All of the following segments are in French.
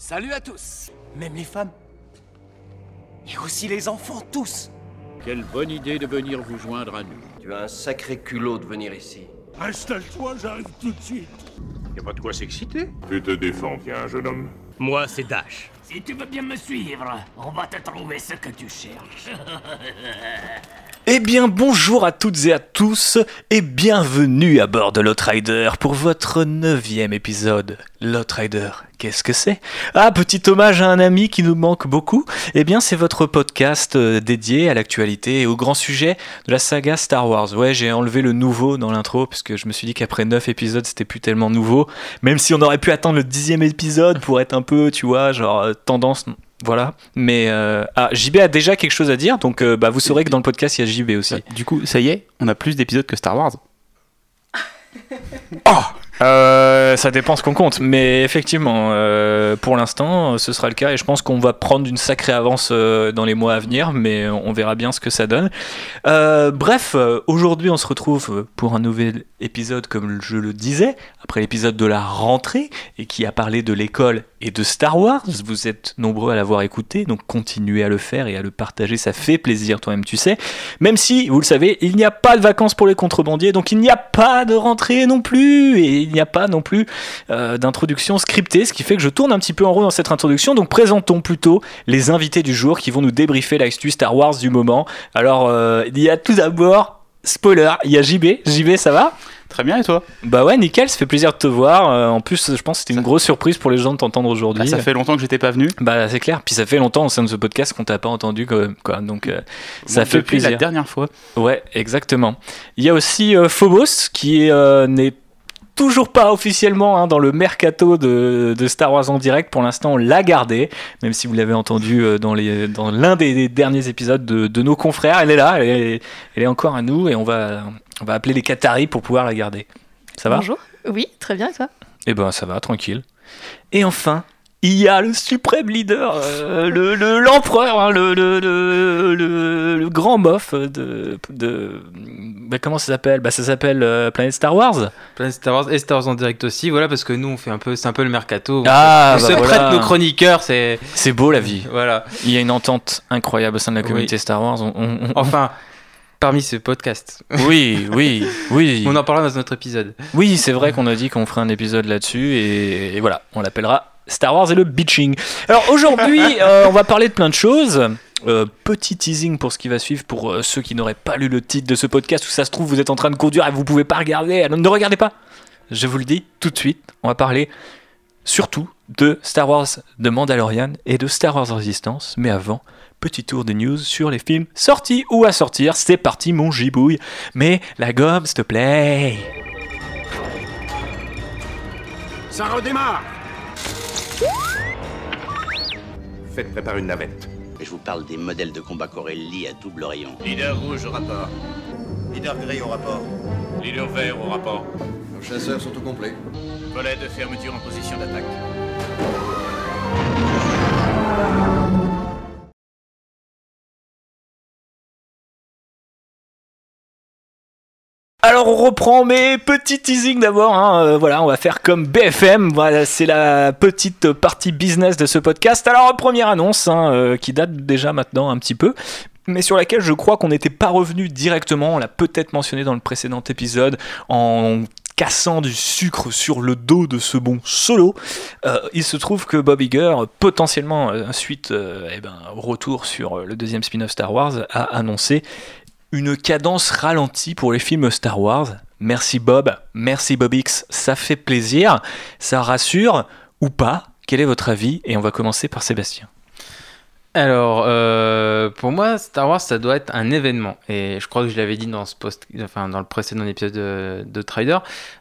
Salut à tous, même les femmes. Et aussi les enfants, tous. Quelle bonne idée de venir vous joindre à nous. Tu as un sacré culot de venir ici. Installe-toi, j'arrive tout de suite. Y a pas de quoi s'exciter. Tu te défends bien, jeune homme. Moi, c'est Dash. Si tu veux bien me suivre, on va te trouver ce que tu cherches. Eh bien bonjour à toutes et à tous et bienvenue à bord de Lotrider pour votre neuvième épisode. Lotrider, qu'est-ce que c'est? Ah, petit hommage à un ami qui nous manque beaucoup. Eh bien c'est votre podcast euh, dédié à l'actualité et au grand sujet de la saga Star Wars. Ouais, j'ai enlevé le nouveau dans l'intro parce que je me suis dit qu'après neuf épisodes c'était plus tellement nouveau. Même si on aurait pu attendre le dixième épisode pour être un peu, tu vois, genre euh, tendance voilà, mais euh, ah, JB a déjà quelque chose à dire, donc euh, bah, vous saurez que dans le podcast il y a JB aussi. Du coup, ça y est, on a plus d'épisodes que Star Wars. Oh Euh, ça dépend ce qu'on compte, mais effectivement, euh, pour l'instant, ce sera le cas et je pense qu'on va prendre une sacrée avance euh, dans les mois à venir, mais on verra bien ce que ça donne. Bref, aujourd'hui, on se retrouve pour un nouvel épisode, comme je le disais, après l'épisode de la rentrée et qui a parlé de l'école et de Star Wars. Vous êtes nombreux à l'avoir écouté, donc continuez à le faire et à le partager, ça fait plaisir, toi-même, tu sais. Même si, vous le savez, il n'y a pas de vacances pour les contrebandiers, donc il n'y a pas de rentrée non plus, et il n'y a pas non plus euh, d'introduction scriptée, ce qui fait que je tourne un petit peu en rond dans cette introduction. Donc présentons plutôt les invités du jour qui vont nous débriefer l'actu Star Wars du moment. Alors, euh, il y a tout d'abord, spoiler, il y a JB. JB, ça va? Très bien, et toi? Bah ouais, nickel, ça fait plaisir de te voir. Euh, en plus, je pense que c'était une grosse surprise pour les gens de t'entendre aujourd'hui. Bah, Ça fait longtemps que j'étais pas venu. Bah c'est clair, puis ça fait longtemps au sein de ce podcast qu'on t'a pas entendu quand même, quoi. Donc euh, ça fait Depuis plaisir. la dernière fois. Ouais, exactement. Il y a aussi euh, Phobos qui n'est toujours pas officiellement hein, dans le mercato de, de Star Wars en direct. Pour l'instant, on l'a gardé, même si vous l'avez entendu euh, dans les dans l'un des, des derniers épisodes de, de nos confrères. Elle est là, elle est, elle est encore à nous et on va on va appeler les Qataris pour pouvoir la garder. Ça va? Bonjour. Oui, très bien, et toi? Eh ben ça va, tranquille. Et enfin, il y a le suprême leader, euh, le le- l'empereur, hein, le, le, le, le- grand mof de... de bah, comment ça s'appelle? Bah, Ça s'appelle euh, Planète Star Wars. Planète Star Wars et Star Wars en direct aussi, voilà, parce que nous on fait un peu, c'est un peu le mercato. Ah, on bah se voilà. prête nos chroniqueurs, c'est C'est beau la vie. voilà. Il y a une entente incroyable au sein de la Oui. communauté Star Wars. On- on- on- Enfin, parmi ce podcast, Oui, oui, oui. on en parlera dans notre épisode. Oui, c'est vrai qu'on a dit qu'on ferait un épisode là-dessus et, et voilà, on l'appellera Star Wars et le bitching. Alors aujourd'hui, euh, on va parler de plein de choses. Euh, petit teasing pour ce qui va suivre pour euh, ceux qui n'auraient pas lu le titre de ce podcast où ça se trouve vous êtes en train de conduire et vous pouvez pas regarder. Alors ne regardez pas. Je vous le dis tout de suite. On va parler surtout de Star Wars de Mandalorian et de Star Wars Resistance. Mais avant, petit tour des news sur les films sortis ou à sortir. C'est parti mon gibouille. Mais la gomme, s'il te plaît. Ça redémarre Faites préparer une navette. Je vous parle des modèles de combat Corelli à double rayon. Leader rouge au rapport. Leader gris au rapport. Leader vert au rapport. Nos chasseurs sont au complet. Volet de fermeture en position d'attaque. Alors on reprend mes petits teasing d'abord. hein. Euh, voilà, on va faire comme BFM. Voilà, c'est la petite partie business de ce podcast. Alors première annonce hein, euh, qui date déjà maintenant un petit peu. Mais sur laquelle je crois qu'on n'était pas revenu directement, on l'a peut-être mentionné dans le précédent épisode, en cassant du sucre sur le dos de ce bon solo. Euh, il se trouve que Bob Iger, potentiellement suite euh, eh ben, au retour sur le deuxième spin-off Star Wars, a annoncé une cadence ralentie pour les films Star Wars. Merci Bob, merci Bob X, ça fait plaisir, ça rassure ou pas? Quel est votre avis? Et on va commencer par Sébastien. Alors, euh, pour moi, Star Wars, ça doit être un événement. Et je crois que je l'avais dit dans, ce post, enfin, dans le précédent épisode de, de Trader.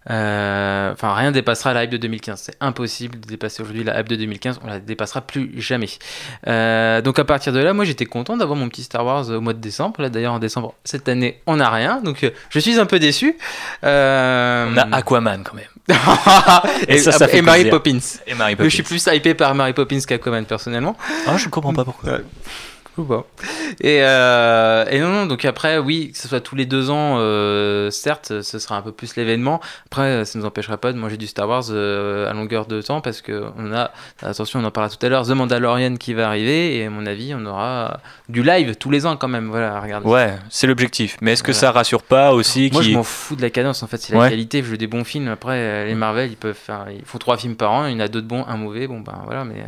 Euh, Enfin, rien dépassera la hype de 2015. C'est impossible de dépasser aujourd'hui la hype de 2015. On la dépassera plus jamais. Euh, donc, à partir de là, moi, j'étais content d'avoir mon petit Star Wars au mois de décembre. Là, d'ailleurs, en décembre, cette année, on n'a rien. Donc, euh, je suis un peu déçu. On a Aquaman quand même. Et, Et ça, ça fait et Mary. Poppins. Et Mary Je suis plus hypé par Mary Poppins qu'Aquaman, personnellement. Ah, je comprends pas pourquoi. Ou pas. Et, euh, et non, non, donc après, oui, que ce soit tous les deux ans, euh, certes, ce sera un peu plus l'événement. Après, ça ne nous empêchera pas de manger du Star Wars euh, à longueur de temps parce que on a, attention, on en parlera tout à l'heure, The Mandalorian qui va arriver et à mon avis, on aura du live tous les ans quand même. Voilà, regarde. Ouais, c'est l'objectif. Mais est-ce que Voilà. ça rassure pas aussi Moi, je m'en fous de la cadence. En fait, c'est la Ouais. qualité. Je veux des bons films. Après, les Marvel, ils peuvent faire, ils font trois films par an. Il y en a deux de bons, un mauvais. Bon, ben voilà, mais.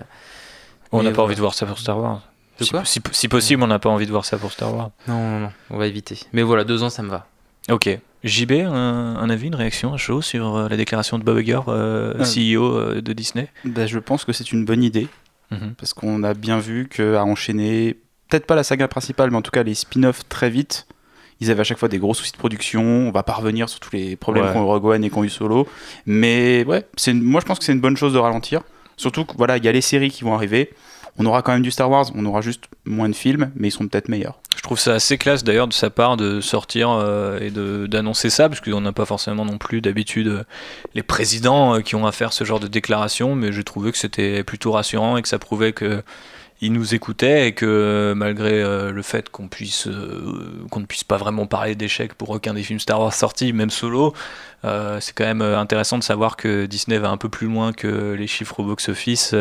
On n'a pas envie de voir ça pour Star Wars. De Si, quoi si- si possible, on n'a pas envie de voir ça pour Star Wars. Non, non, non, on va éviter. Mais voilà, deux ans, ça me va. Ok. JB, un, un avis, une réaction à chaud sur euh, la déclaration de Bob Iger, euh, Euh. CEO euh, de Disney? Ben, je pense que c'est une bonne idée. Mhm. Parce qu'on a bien vu qu'à enchaîner, peut-être pas la saga principale, mais en tout cas les spin-offs très vite, ils avaient à chaque fois des gros soucis de production. On va pas revenir sur tous les problèmes Ouais. qu'ont eu Rogue One et qu'ont eu Solo. Mais ouais, une- moi je pense que c'est une bonne chose de ralentir. Surtout que voilà, il y a les séries qui vont arriver. On aura quand même du Star Wars, on aura juste moins de films, mais ils sont peut-être meilleurs. Je trouve ça assez classe d'ailleurs de sa part de sortir euh, et d'annoncer ça, parce qu'on n'a pas forcément non plus d'habitude euh, les présidents euh, qui ont à faire ce genre de déclaration, mais j'ai trouvé que c'était plutôt rassurant et que ça prouvait que nous écoutaient et que malgré le fait qu'on puisse qu'on ne puisse pas vraiment parler d'échecs pour aucun des films Star Wars sortis, même solo, c'est quand même intéressant de savoir que Disney va un peu plus loin que les chiffres au box-office,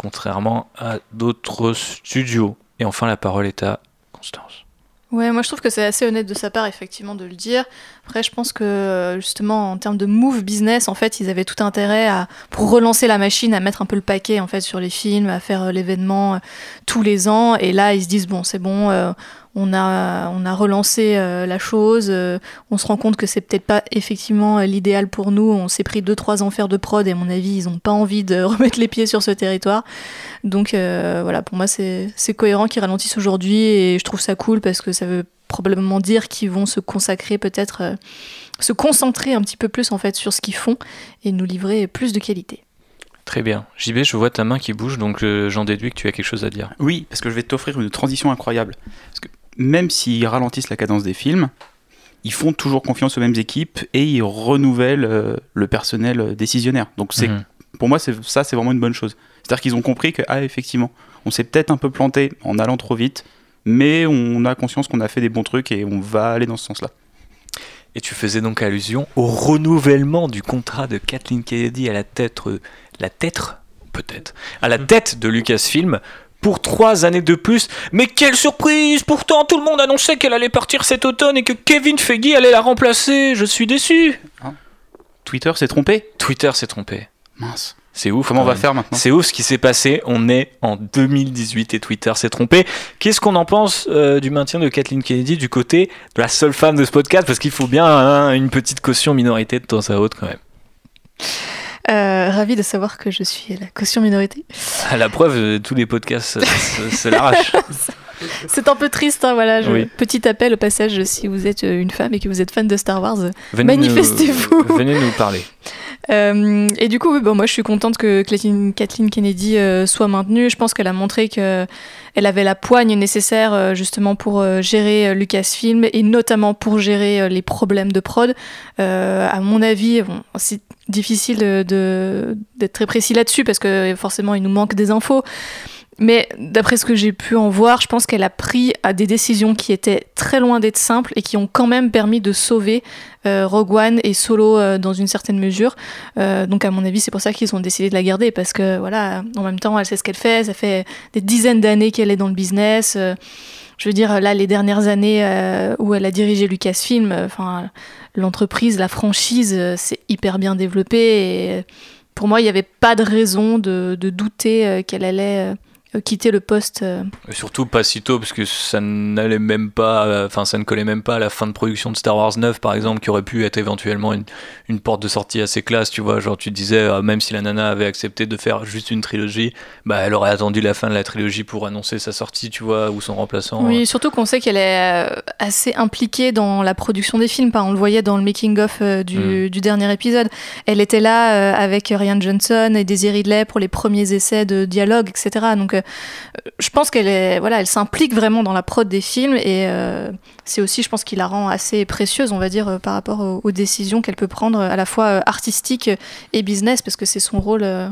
contrairement à d'autres studios. Et enfin, la parole est à Constance. Ouais, moi je trouve que c'est assez honnête de sa part, effectivement, de le dire. Après, je pense que euh, justement, en termes de move business, en fait, ils avaient tout intérêt à, pour relancer la machine, à mettre un peu le paquet en fait sur les films, à faire euh, l'événement euh, tous les ans. Et là, ils se disent bon, c'est bon, on a, on a relancé euh, la chose. euh, on se rend compte que c'est peut-être pas effectivement euh, l'idéal pour nous. On s'est pris deux trois ans faire de prod, et à mon avis, ils ont pas envie de remettre les pieds sur ce territoire. Donc euh, voilà, pour moi, c'est c'est cohérent qu'ils ralentissent aujourd'hui et je trouve ça cool parce que ça veut probablement dire qu'ils vont se consacrer peut-être, euh, se concentrer un petit peu plus en fait sur ce qu'ils font et nous livrer plus de qualité. Très bien. JB, je vois ta main qui bouge, donc euh, j'en déduis que tu as quelque chose à dire. Oui, parce que je vais t'offrir une transition incroyable. Parce que même s'ils ralentissent la cadence des films, ils font toujours confiance aux mêmes équipes et ils renouvellent euh, le personnel euh, décisionnaire. Donc c'est, Mhm. pour moi, c'est, ça, c'est vraiment une bonne chose. C'est-à-dire qu'ils ont compris que, ah, effectivement, on s'est peut-être un peu planté en allant trop vite, mais on a conscience qu'on a fait des bons trucs et on va aller dans ce sens-là. Et tu faisais donc allusion au renouvellement du contrat de Kathleen Kennedy à la tête, euh, la tête, peut-être, à la tête de Lucasfilm pour trois années de plus. Mais quelle surprise Pourtant, tout le monde annonçait qu'elle allait partir cet automne et que Kevin Feige allait la remplacer. Je suis déçu. Twitter s'est trompé? Twitter s'est trompé. Mince. C'est ouf. Comment on va faire maintenant? C'est ouf ce qui s'est passé. On est en 2018 et Twitter s'est trompé. Qu'est-ce qu'on en pense euh, du maintien de Kathleen Kennedy du côté de la seule femme de ce podcast? Parce qu'il faut bien hein, une petite caution minorité de temps à autre quand même. Euh, ravi de savoir que je suis la caution minorité. À la preuve, euh, tous les podcasts euh, se, l'arrachent. C'est un peu triste, hein, voilà. je- Oui. Petit appel au passage si vous êtes euh, une femme et que vous êtes fan de Star Wars. Manifestez-vous. venez nous parler. Euh, et du coup, oui, bon, moi je suis contente que Kathleen, Kennedy euh, soit maintenue. Je pense qu'elle a montré qu'elle avait la poigne nécessaire euh, justement pour euh, gérer euh, Lucasfilm et notamment pour gérer euh, les problèmes de prod. Euh, à mon avis, bon, c'est difficile d'être très précis là-dessus parce que forcément il nous manque des infos. Mais d'après ce que j'ai pu en voir, je pense qu'elle a pris à des décisions qui étaient très loin d'être simples et qui ont quand même permis de sauver euh, Rogue One et Solo euh, dans une certaine mesure. Euh, donc à mon avis, c'est pour ça qu'ils ont décidé de la garder parce que voilà, en même temps, elle sait ce qu'elle fait. Ça fait des dizaines d'années qu'elle est dans le business. Je veux dire, là, les dernières années où elle a dirigé Lucasfilm, enfin, l'entreprise, la franchise, c'est hyper bien développé. Et pour moi, il n'y avait pas de raison de, douter qu'elle allait quitter le poste. euh. Et surtout pas si tôt, parce que ça n'allait même pas, euh, enfin ça ne collait même pas à la fin de production de Star Wars 9 par exemple, qui aurait pu être éventuellement une, une porte de sortie assez classe, tu vois. Genre tu disais, euh, même si la nana avait accepté de faire juste une trilogie, bah elle aurait attendu la fin de la trilogie pour annoncer sa sortie, tu vois, ou son remplaçant. Oui, surtout qu'on sait qu'elle est euh, assez impliquée dans la production des films. On le voyait dans le making-of euh, du, du dernier épisode. Elle était là euh, avec Ryan Johnson et Daisy Ridley pour les premiers essais de dialogue, etc. Donc, euh, je pense qu'elle est, voilà, elle s'implique vraiment dans la prod des films et euh, c'est aussi, je pense, qui la rend assez précieuse, on va dire, euh, par rapport aux, décisions qu'elle peut prendre à la fois euh, artistiques et business, parce que c'est son rôle, euh,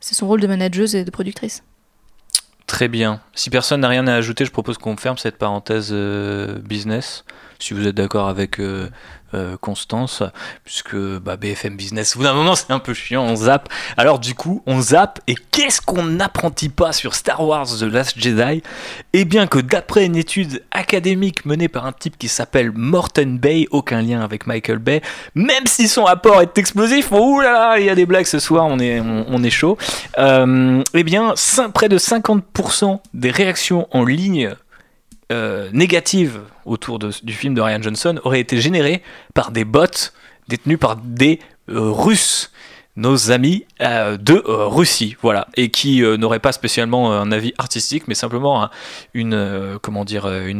c'est son rôle de manageuse et de productrice. Très bien. Si personne n'a rien à ajouter, je propose qu'on ferme cette parenthèse euh, business. Si vous êtes d'accord avec euh, euh, Constance, puisque bah, BFM Business, au bout d'un moment, c'est un peu chiant, on zappe. Alors du coup, on zappe, et qu'est-ce qu'on n'apprendit pas sur Star Wars The Last Jedi? Eh bien que d'après une étude académique menée par un type qui s'appelle Morton Bay, aucun lien avec Michael Bay, même si son rapport est explosif, oh là là, il y a des blagues ce soir, on est, on, est chaud, euh, eh bien, près de 50% des réactions en ligne euh, négatives autour du film de Ryan Johnson auraient été générées par des bots détenus par des euh, Russes, nos amis euh, de euh, Russie, voilà, et qui n'auraient pas spécialement un avis artistique, mais simplement un- une,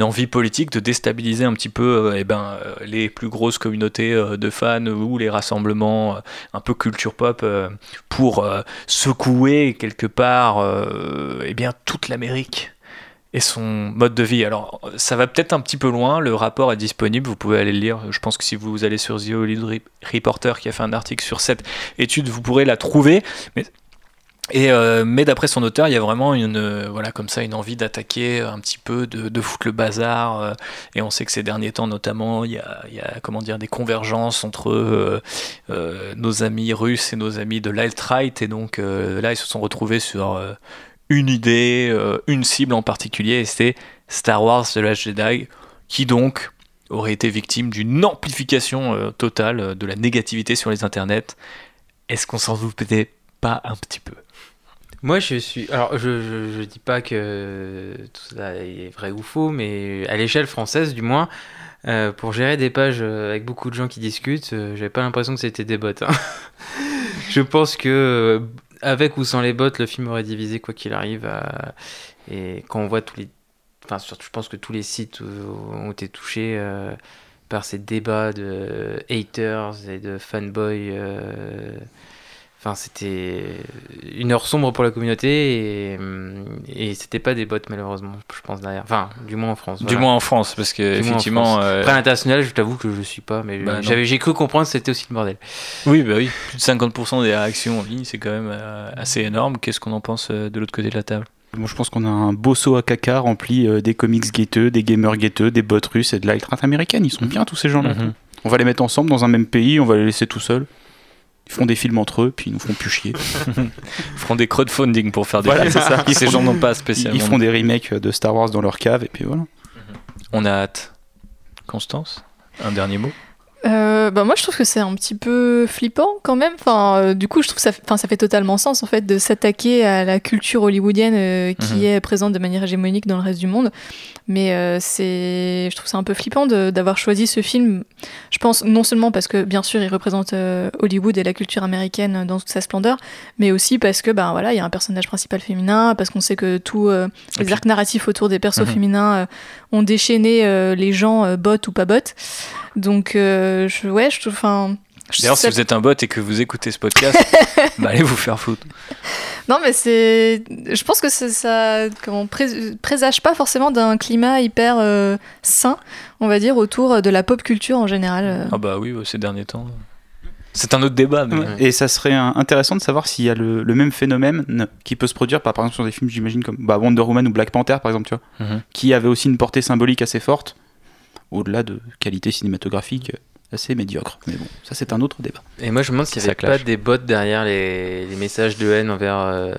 envie politique de déstabiliser un petit peu, eh ben, les plus grosses communautés de fans ou les rassemblements un peu culture pop pour secouer quelque part, eh bien, toute l'Amérique et son mode de vie. Alors, ça va peut-être un petit peu loin, le rapport est disponible, vous pouvez aller le lire. Je pense que si vous allez sur The Hollywood Re- Reporter qui a fait un article sur cette étude, vous pourrez la trouver. Mais, euh, mais d'après son auteur, il y a vraiment une, euh, voilà, comme ça, une envie d'attaquer un petit peu, de, de foutre le bazar. euh, et on sait que ces derniers temps, notamment, il y a, il y a, comment dire, des convergences entre nos amis russes et nos amis de l'alt-right. Et donc là, ils se sont retrouvés sur une idée, euh, une cible en particulier, et c'était Star Wars The Last Jedi, qui donc aurait été victime d'une amplification euh, totale euh, de la négativité sur les internets. Est-ce qu'on s'en doutait pas un petit peu? Moi, je suis. Alors, je, je, je dis pas que tout ça est vrai ou faux, mais à l'échelle française, du moins, pour gérer des pages avec beaucoup de gens qui discutent, euh, j'avais pas l'impression que c'était des bots. hein. je pense que, avec ou sans les bots, le film aurait divisé quoi qu'il arrive. euh, et quand on voit tous les. Enfin, surtout, je pense que tous les sites ont été touchés. euh, par ces débats de haters et de fanboys euh, Enfin, c'était une heure sombre pour la communauté et, et c'était pas des bots malheureusement, je pense derrière. Enfin, du moins en France. Du moins en France, parce que Du effectivement. Euh, Après l'international, je t'avoue que je suis pas, mais Bah, j'avais j'ai cru comprendre que c'était aussi le bordel. Oui, bah oui, plus de 50% des réactions en ligne, c'est quand même euh, assez énorme. Qu'est-ce qu'on en pense euh, de l'autre côté de la table? Moi, je pense qu'on a un beau seau à caca rempli euh, des comics guetteux, des gamers guetteux, des bots russes et de la américaine. Ils sont bien, tous ces gens-là. Mhm. On va les mettre ensemble dans un même pays, on va les laisser tout seuls. Ils font des films entre eux, puis ils nous font plus chier. Ils feront des crowdfunding pour faire des Voilà, films. c'est ça. Ces gens n'ont pas spécialement. ils feront des remakes de Star Wars dans leur cave, et puis voilà. On a hâte. Constance, un dernier mot? Euh, bah moi je trouve que c'est un petit peu flippant quand même. Enfin, euh, du coup je trouve ça, enfin ça fait totalement sens en fait de s'attaquer à la culture hollywoodienne euh, qui Mhm. est présente de manière hégémonique dans le reste du monde. Mais euh, c'est, je trouve ça un peu flippant d'avoir choisi ce film. Je pense non seulement parce que bien sûr il représente euh, Hollywood et la culture américaine dans toute sa splendeur, mais aussi parce que ben voilà il y a un personnage principal féminin, parce qu'on sait que tous euh, les puis- arcs narratifs autour des persos Mhm. féminins ont déchaîné les gens euh, bot ou pas bot. Donc euh, je, ouais je trouve D'ailleurs, si vous êtes un bot et que vous écoutez ce podcast, bah, allez vous faire foutre. Non, mais c'est. Je pense que c'est- ça comment, pré- présage pas forcément d'un climat hyper euh, sain, on va dire, autour de la pop culture en général. euh. Ah bah oui, ces derniers temps. C'est un autre débat, mais. Et ça serait intéressant de savoir s'il y a le, le même phénomène qui peut se produire par, par exemple sur des films, j'imagine, comme bah, Wonder Woman ou Black Panther, par exemple, tu vois, Mhm. qui avaient aussi une portée symbolique assez forte, au-delà de qualité cinématographique assez médiocre. Mais bon, ça c'est un autre débat. Et moi je me demande s'il n'y Ça avait clash. pas des bots derrière les, les messages de haine envers euh,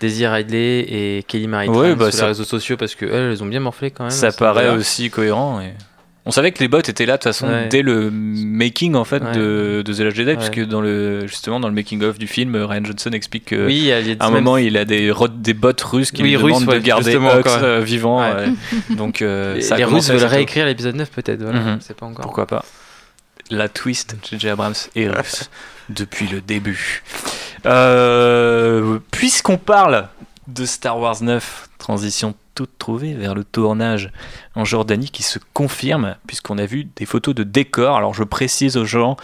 Daisy Ridley et Kelly Marie Ouais, Tran bah, sur ça- les réseaux sociaux parce que elles, elles ont bien morflé quand même. Ça paraît aussi cohérent. Et... On savait que les bots étaient là de toute façon Ouais. dès le making en fait Ouais. de, de The Last Jedi, Ouais. puisque dans le justement dans le making of du film, Ryan Johnson explique que Oui, il y a, il y a à un même- moment il a des des bots russes qui Oui, lui demandent de garder Hux euh, vivant. Donc euh, les, ça les Russes veulent réécrire l'épisode 9 peut-être, voilà, Mhm. c'est pas encore. Pourquoi pas La twist, J.J. Abrams est russe depuis le début. Euh, Puisqu'on parle de Star Wars 9, transition toute trouvée vers le tournage en Jordanie qui se confirme, puisqu'on a vu des photos de décors. Alors je précise aux gens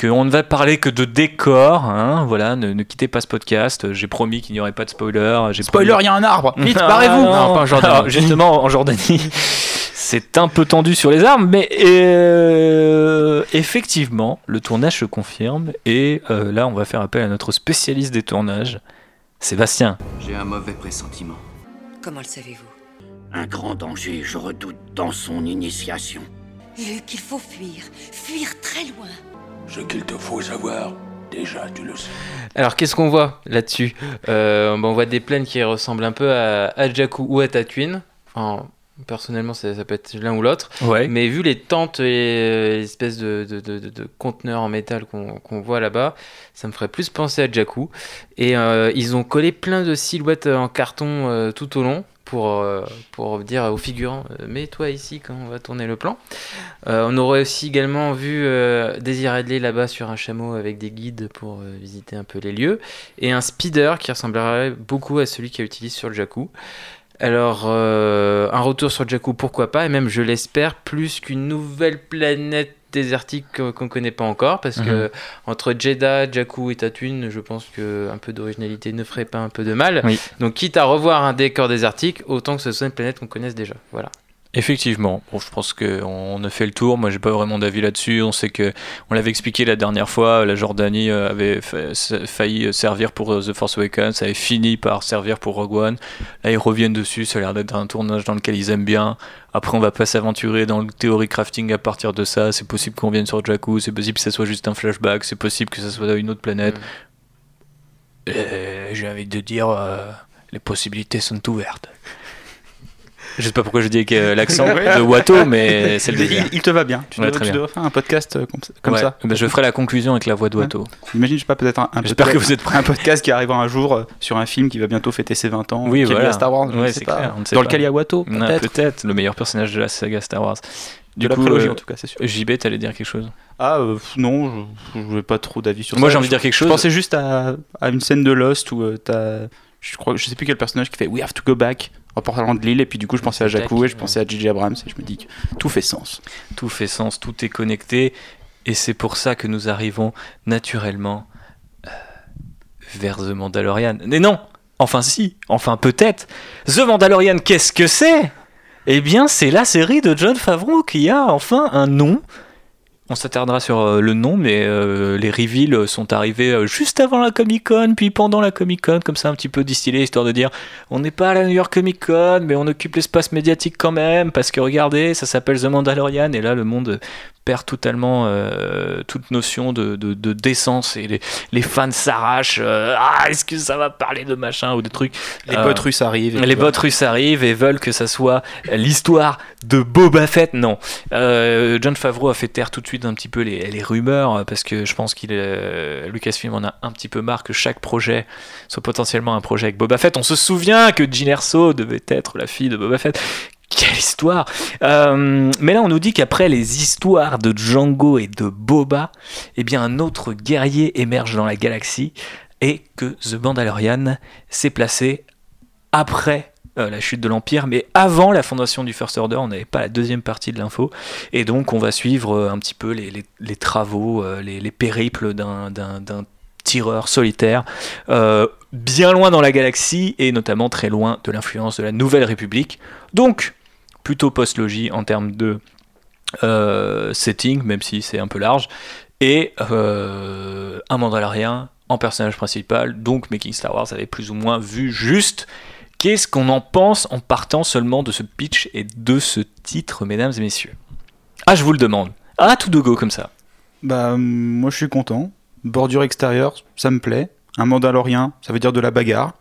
qu'on ne va parler que de décors. hein, voilà, ne, ne quittez pas ce podcast. J'ai promis qu'il n'y aurait pas de spoiler. J'ai Spoiler, promis- il y a un arbre Vite, barrez-vous non, Non, pas en Jordanie. Alors, justement, en Jordanie, c'est un peu tendu sur les armes, mais euh, effectivement, le tournage se confirme. Et euh, là, on va faire appel à notre spécialiste des tournages, Sébastien. J'ai un mauvais pressentiment. Comment le savez-vous? Un grand danger, je redoute, dans son initiation. Luc, il faut fuir. Fuir très loin. Ce qu'il te faut savoir, déjà tu le sais. Alors, qu'est-ce qu'on voit là-dessus Euh, On voit des plaines qui ressemblent un peu à, à Jakku ou à Tatooine. Enfin, personnellement, ça, ça peut être l'un ou l'autre. Ouais. Mais vu les tentes et euh, l'espèce de, de, de, de- de conteneurs en métal qu'on qu'on voit là-bas, ça me ferait plus penser à Jakku. Et euh, ils ont collé plein de silhouettes en carton euh, tout au long pour, euh, pour dire aux figurants euh, mets-toi ici quand on va tourner le plan. Euh, on aurait aussi également vu euh, Ridley là-bas sur un chameau avec des guides pour visiter un peu les lieux et un speeder qui ressemblerait beaucoup à celui qu'elle utilise sur le Jakku. Alors, un retour sur Jakku, pourquoi pas, et même, je l'espère, plus qu'une nouvelle planète désertique que- qu'on connaît pas encore, parce que Mhm. entre Jeddah, Jakku et Tatooine, je pense que un peu d'originalité ne ferait pas un peu de mal. Oui. Donc, quitte à revoir un décor désertique, autant que ce soit une planète qu'on connaisse déjà. Voilà. Effectivement, bon, je pense qu'on a fait le tour. Moi, j'ai pas vraiment d'avis là-dessus. On sait que, on l'avait expliqué la dernière fois, la Jordanie euh, avait failli servir pour euh, The Force Awakens, ça avait fini par servir pour Rogue One. Là, ils reviennent dessus. Ça a l'air d'être un tournage dans lequel ils aiment bien. Après, on va pas s'aventurer dans le théorie crafting à partir de ça. C'est possible qu'on vienne sur Jakku. C'est possible que ça soit juste un flashback. C'est possible que ça soit une autre planète. Euh, J'ai envie de dire, euh, les possibilités sont ouvertes. Je sais pas pourquoi je dis avec euh, l'accent de Watteau, mais c'est le il, il te va bien. Tu, Ouais, très tu devrais faire un podcast euh, comme, comme Ouais. ça. Ben, je ferai la conclusion avec la voix de Watteau. Imagine, je sais pas, peut-être un, un podcast- que vous êtes prêts. un podcast qui arrivera un jour euh, sur un film qui va bientôt fêter ses 20 ans, Oui, qui est voilà. à Star Wars. je Ouais, sais pas. clair, on ne sait Dans pas. lequel il y a Watto, Non, peut-être. Peut-être, le meilleur personnage de la saga Star Wars. De la prélogie, euh, en tout cas, c'est sûr. JB, t'allais dire quelque chose? Ah euh, non, je n'ai pas trop d'avis sur ça. Moi, j'ai envie Je- de dire quelque Je chose. pensais juste à, à une scène de Lost où euh, t'as, je crois, je sais plus quel personnage qui fait We have to go back en parlant de l'île et puis du coup je pensais à Jack, et je pensais à J.J. Abrams et je me dis que tout fait sens. Tout fait sens, tout est connecté. Et c'est pour ça que nous arrivons naturellement euh, vers The Mandalorian. Mais non Enfin si, enfin peut-être. The Mandalorian, qu'est-ce que c'est? Eh bien, c'est la série de John Favreau qui a enfin un nom. On s'attardera sur euh, le nom, mais euh, les reveals sont arrivés euh, juste avant la Comic Con, puis pendant la Comic Con, comme ça un petit peu distillé, histoire de dire on n'est pas à la New York Comic Con, mais on occupe l'espace médiatique quand même, parce que regardez, ça s'appelle The Mandalorian, et là le monde perd totalement euh, toute notion de, de- de décence, et les, les fans s'arrachent, euh, ah, est-ce que ça va parler de machin ou de trucs Les Euh, bots russes arrivent. et les bots russes arrivent et veulent que ça soit l'histoire de Boba Fett. Non. Euh, John Favreau a fait taire tout de suite un petit peu les, les rumeurs parce que je pense qu'il euh, Lucasfilm en a un petit peu marre que chaque projet soit potentiellement un projet avec Boba Fett. On se souvient que Jyn Erso devait être la fille de Boba Fett. Quelle histoire. Euh, Mais là, on nous dit qu'après les histoires de Django et de Boba, eh bien, un autre guerrier émerge dans la galaxie et que The Mandalorian s'est placé après euh, la chute de l'Empire, mais avant la fondation du First Order, on n'avait pas la deuxième partie de l'info, et donc on va suivre euh, un petit peu les, travaux, les, les périples d'un- tireur solitaire, bien loin dans la galaxie, et notamment très loin de l'influence de la Nouvelle République. Donc, plutôt post-logie en termes de euh, setting, même si c'est un peu large, et euh, un Mandalorien en personnage principal, donc Making Star Wars avait plus ou moins vu juste qu'est-ce qu'on en pense en partant seulement de ce pitch et de ce titre, mesdames et messieurs? Ah, je vous le demande. Ah, tout de go comme ça. Bah, moi je suis content. Bordure extérieure, ça me plaît. Un Mandalorien, ça veut dire de la bagarre.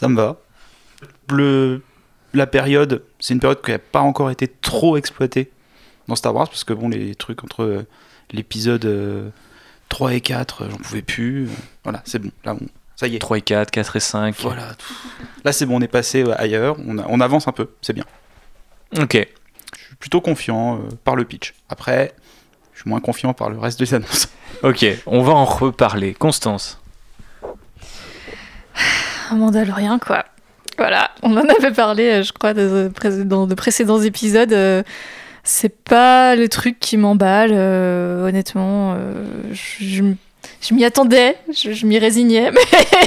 Ça me va. Le, la période, c'est une période qui n'a pas encore été trop exploitée dans Star Wars, parce que bon, les trucs entre euh, l'épisode euh, 3 et 4, euh, j'en pouvais plus. Euh, Voilà, c'est bon. Là, on- ça y est. 3 et 4, 4 et 5. Voilà. Là, c'est bon, on est passé euh, ailleurs. On, a- on avance un peu, c'est bien. Ok. Je suis plutôt confiant euh, par le pitch. Après, je suis moins confiant par le reste des annonces. Ok, on va en reparler. Constance. Un Mandalorien, quoi. Voilà, on en avait parlé, euh, je crois, dans de précédents épisodes. euh, c'est pas le truc qui m'emballe, euh, honnêtement. Je m'y attendais, je, je m'y résignais, mais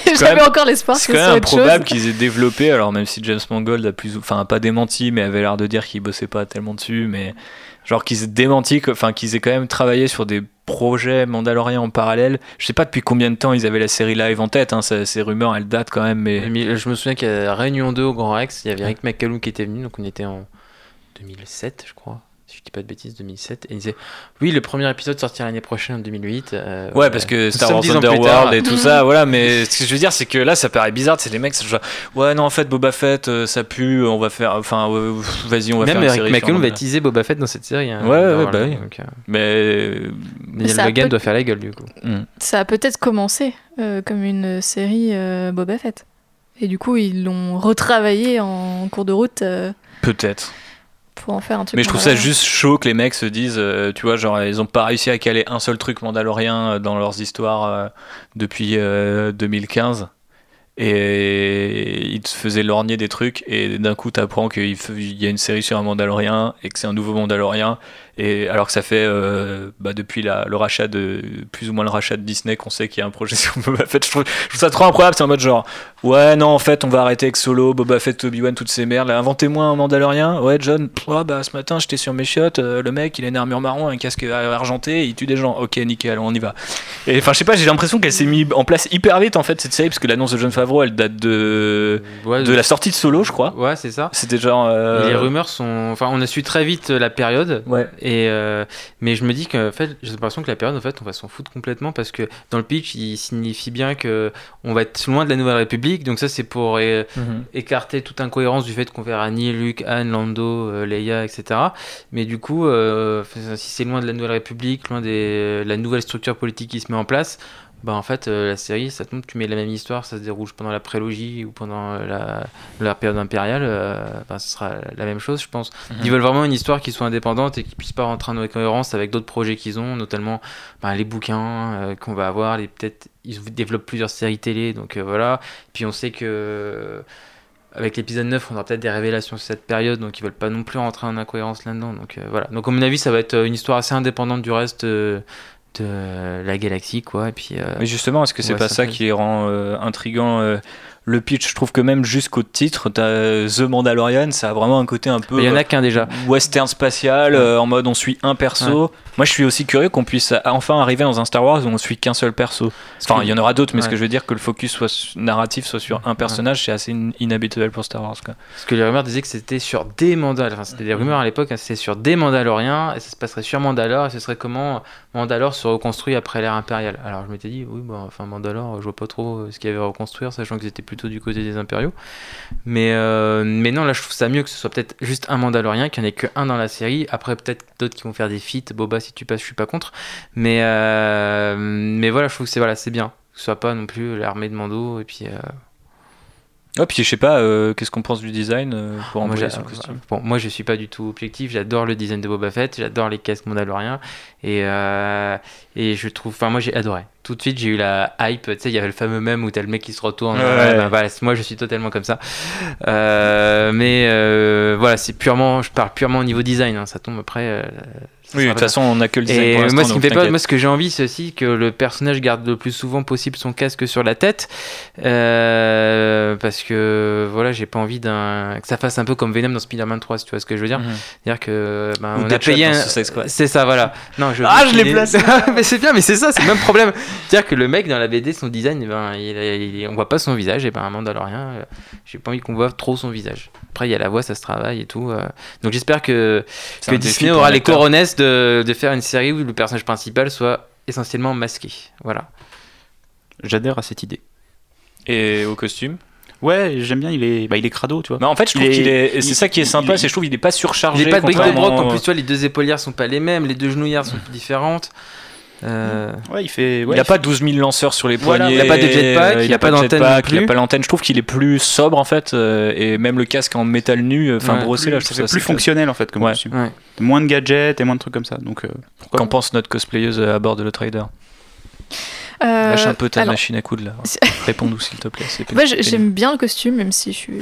quand j'avais même- encore l'espoir que C'est ce quand soit même autre chose. improbable qu'ils aient développé, alors même si James Mangold a plus, enfin pas démenti, mais avait l'air de dire qu'il bossait pas tellement dessus, mais genre qu'ils aient démenti, enfin qu'ils aient quand même travaillé sur des projets Mandalorian en parallèle. Je sais pas depuis combien de temps ils avaient la série live en tête, hein, ça- ces rumeurs elles datent quand même, mais Mais Je me souviens qu'à Réunion 2 au Grand Rex, il y avait Rick McCallum qui était venu, donc on était en 2007, je crois. Si je dis pas de bêtises, 2007. Et il disait Oui, le premier épisode sortira l'année prochaine en 2008. euh, Ouais, parce que Star Wars Underworld tard. et tout ça, voilà, mais ce que je veux dire, c'est que là, ça paraît bizarre, c'est les mecs, genre, ouais, non, en fait, Boba Fett, euh, ça pue, on va faire, enfin, ouais, pff, vas-y, on va Même faire Rick série. McCallum va teaser Boba Fett dans cette série. hein, Ouais, ouais, Underworld, bah oui. donc, euh, Mais. Daniel Logan peut- doit faire la gueule du coup. hmm. Ça a peut-être commencé euh, comme une série euh, Boba Fett. Et du coup, ils l'ont retravaillé en cours de route euh, Peut-être. Pour en faire un truc. Mais je trouve ça juste chaud que les mecs se disent, euh, tu vois, genre, ils ont pas réussi à caler un seul truc mandalorien euh, dans leurs histoires euh, depuis euh, 2015. Et ils te faisaient lorgner des trucs, et d'un coup, t'apprends qu'il y a une série sur un Mandalorien, et que c'est un nouveau Mandalorien, et alors que ça fait, euh, bah, depuis la, le rachat de, plus ou moins le rachat de Disney, qu'on sait qu'il y a un projet sur Boba Fett. Je trouve, je trouve ça trop incroyable, c'est en mode genre, ouais, non, en fait, on va arrêter avec Solo, Boba Fett, Obi-Wan, toutes ces merdes. Inventez-moi un Mandalorien. Ouais, John, ouais, bah, ce matin, j'étais sur mes chiottes, euh, le mec, il a une armure marron, un casque argenté, il tue des gens. Ok, nickel, on y va. Et enfin, je sais pas, j'ai l'impression qu'elle s'est mise en place hyper vite, en fait, cette série, parce que l'annonce de John Favreau, elle date de, Ouais, de la sortie de Solo, je crois. Ouais, c'est ça. C'était genre. euh, les rumeurs sont. Enfin, on a su très vite euh, la période. Ouais. Et euh, mais je me dis que en fait, j'ai l'impression que la période, en fait, on va s'en foutre complètement parce que dans le pitch, il signifie bien que on va être loin de la Nouvelle République. Donc ça, c'est pour euh, Mhm. écarter toute incohérence du fait qu'on verra ni Luke, Han, Lando, euh, Leia, etc. Mais du coup, euh, si c'est loin de la Nouvelle République, loin de la nouvelle structure politique qui se met en place. Bah en fait euh, la série ça tombe tu mets la même histoire ça se déroule pendant la prélogie ou pendant euh, la, la période impériale euh, bah, ce sera la même chose je pense Mhm. ils veulent vraiment une histoire qui soit indépendante et qui puisse pas rentrer en incohérence avec d'autres projets qu'ils ont notamment bah, les bouquins euh, qu'on va avoir les peut-être ils développent plusieurs séries télé donc voilà puis on sait que avec l'épisode 9, on aura peut-être des révélations sur cette période, donc ils veulent pas non plus rentrer en incohérence là-dedans. Donc voilà. Donc à mon avis, ça va être une histoire assez indépendante du reste de la galaxie, quoi. Et puis. euh, Mais justement, est-ce que c'est pas ça qui les rend euh, intrigants euh, Le pitch, je trouve que même jusqu'au titre, t'as euh, The Mandalorian, ça a vraiment un côté un peu. Il y en a euh, qu'un déjà. Western spatial, euh, en mode on suit un perso. Moi, je suis aussi curieux qu'on puisse enfin arriver dans un Star Wars où on suit qu'un seul perso. Enfin, il y en aura d'autres, mais ce que je veux dire, que le focus soit narratif soit sur un personnage, c'est assez in- inhabituel pour Star Wars. Quoi. Parce que les rumeurs disaient que c'était sur des Mandaloriens. Enfin, c'était des rumeurs à l'époque, hein, c'était sur des Mandaloriens, et ça se passerait sur Mandalore, et ce serait comment Mandalore se reconstruit après l'ère impériale. Alors je m'étais dit, oui, bah, enfin Mandalore, je vois pas trop ce qu'il y avait à reconstruire, sachant qu'ils étaient plutôt du côté des impériaux. Mais, euh, mais non, là je trouve ça mieux que ce soit peut-être juste un Mandalorien, qu'il n'y en ait qu'un dans la série. Après, peut-être d'autres qui vont faire des feats. Boba, si tu passes, je suis pas contre. Mais, euh, mais voilà, je trouve que c'est voilà, bien. Que ce soit pas non plus l'armée de Mando, et puis. euh, Oh, puis je sais pas, euh, qu'est-ce qu'on pense du design euh, pour moi, envoyer j'a- son costume bon, moi, je suis pas du tout objectif. J'adore le design de Boba Fett, j'adore les casques mandaloriens, et euh, et je trouve, enfin, moi, j'ai adoré. Tout de suite, j'ai eu la hype. Tu sais, il y avait le fameux mème où t'as le mec qui se retourne. Ouais. Ouais, ben, voilà, moi, je suis totalement comme ça. Mais voilà, c'est purement, je parle purement au niveau design. hein, ça tombe après. Oui, de toute façon, on a que le design et pour moi, ce qui me donc fait peur, t'inquiète. moi, ce que j'ai envie, c'est aussi que le personnage garde le plus souvent possible son casque sur la tête, euh, parce que voilà, j'ai pas envie d'un que ça fasse un peu comme Venom dans Spider-Man 3, si tu vois ce que je veux dire. Mhm. C'est-à-dire que ben, Ou on a Deadshot payé dans un... Suicide Squad. C'est ça, voilà. Non, je Ah, je l'ai placé. mais c'est bien, mais c'est ça, c'est le même problème. C'est-à-dire que le mec dans la BD, son design, eh ben, il, il- on voit pas son visage, et ben un Mandalorien, euh, j'ai pas envie qu'on voit trop son visage. Après, il y a la voix, ça se travaille et tout. euh. Donc j'espère que, que Disney aura les coronesses de, de faire une série où le personnage principal soit essentiellement masqué. Voilà. J'adhère à cette idée. Et au costume? Ouais, j'aime bien, il est, bah, il est crado, tu vois. Mais en fait, je trouve qu'il est. C'est ça qui est sympa, c'est que je trouve qu'il est pas surchargé. Il n'est pas de bric de broc, en plus, tu vois, les deux épaulières sont pas les mêmes, les deux genouillères sont différentes. Euh, Ouais, il fait. ouais, il a pas 12 000 lanceurs sur les Voilà, poignets. il a pas de jetpack, euh, il pas de d'antenne jetpack, Il a plus. pas l'antenne. Je trouve qu'il est plus sobre en fait, euh, et même le casque en métal nu, enfin Ouais. brossé là, je ça trouve fait ça plus fonctionnel en fait comme Ouais. costume. ouais. Moins de gadgets et moins de trucs comme ça. Donc, euh, Qu'en pense notre cosplayeuse à bord de l'Outrider Euh, Lâche un peu ta alors, machine à coudre là. Réponds-nous s'il te plaît. Moi, j'aime bien le costume, même si je suis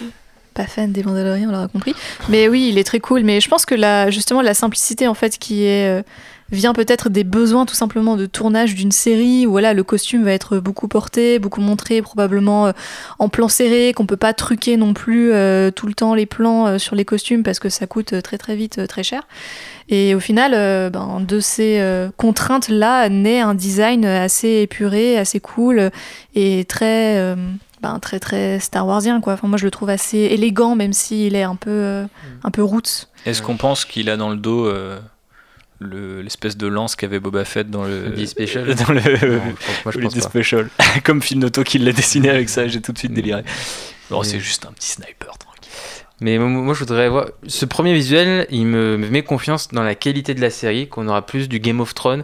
pas fan des Mandaloriens, on l'aura compris. Mais oui, il est très cool. Mais je pense que la, justement, la simplicité en fait qui est euh, vient peut-être des besoins tout simplement de tournage d'une série où voilà, le costume va être beaucoup porté, beaucoup montré, probablement euh, en plan serré, qu'on peut pas truquer non plus euh, tout le temps les plans euh, sur les costumes parce que ça coûte très très vite euh, très cher. Et au final, euh, ben, de ces euh, contraintes-là naît un design assez épuré, assez cool et très, euh, ben, très très Star Warsien quoi. Enfin, moi je le trouve assez élégant même s'il est un peu, euh, un peu roots. Est-ce qu'on pense qu'il a dans le dos le- l'espèce de lance qu'avait Boba Fett dans le Holiday Special dans le Non, moi, je pense pas. Special comme film d'auto qui l'a dessiné avec ça j'ai tout de suite déliré bon Mais- c'est juste un petit sniper tranquille Mais moi, moi, je voudrais voir. Ce premier visuel, il me met confiance dans la qualité de la série, qu'on aura plus du Game of Thrones.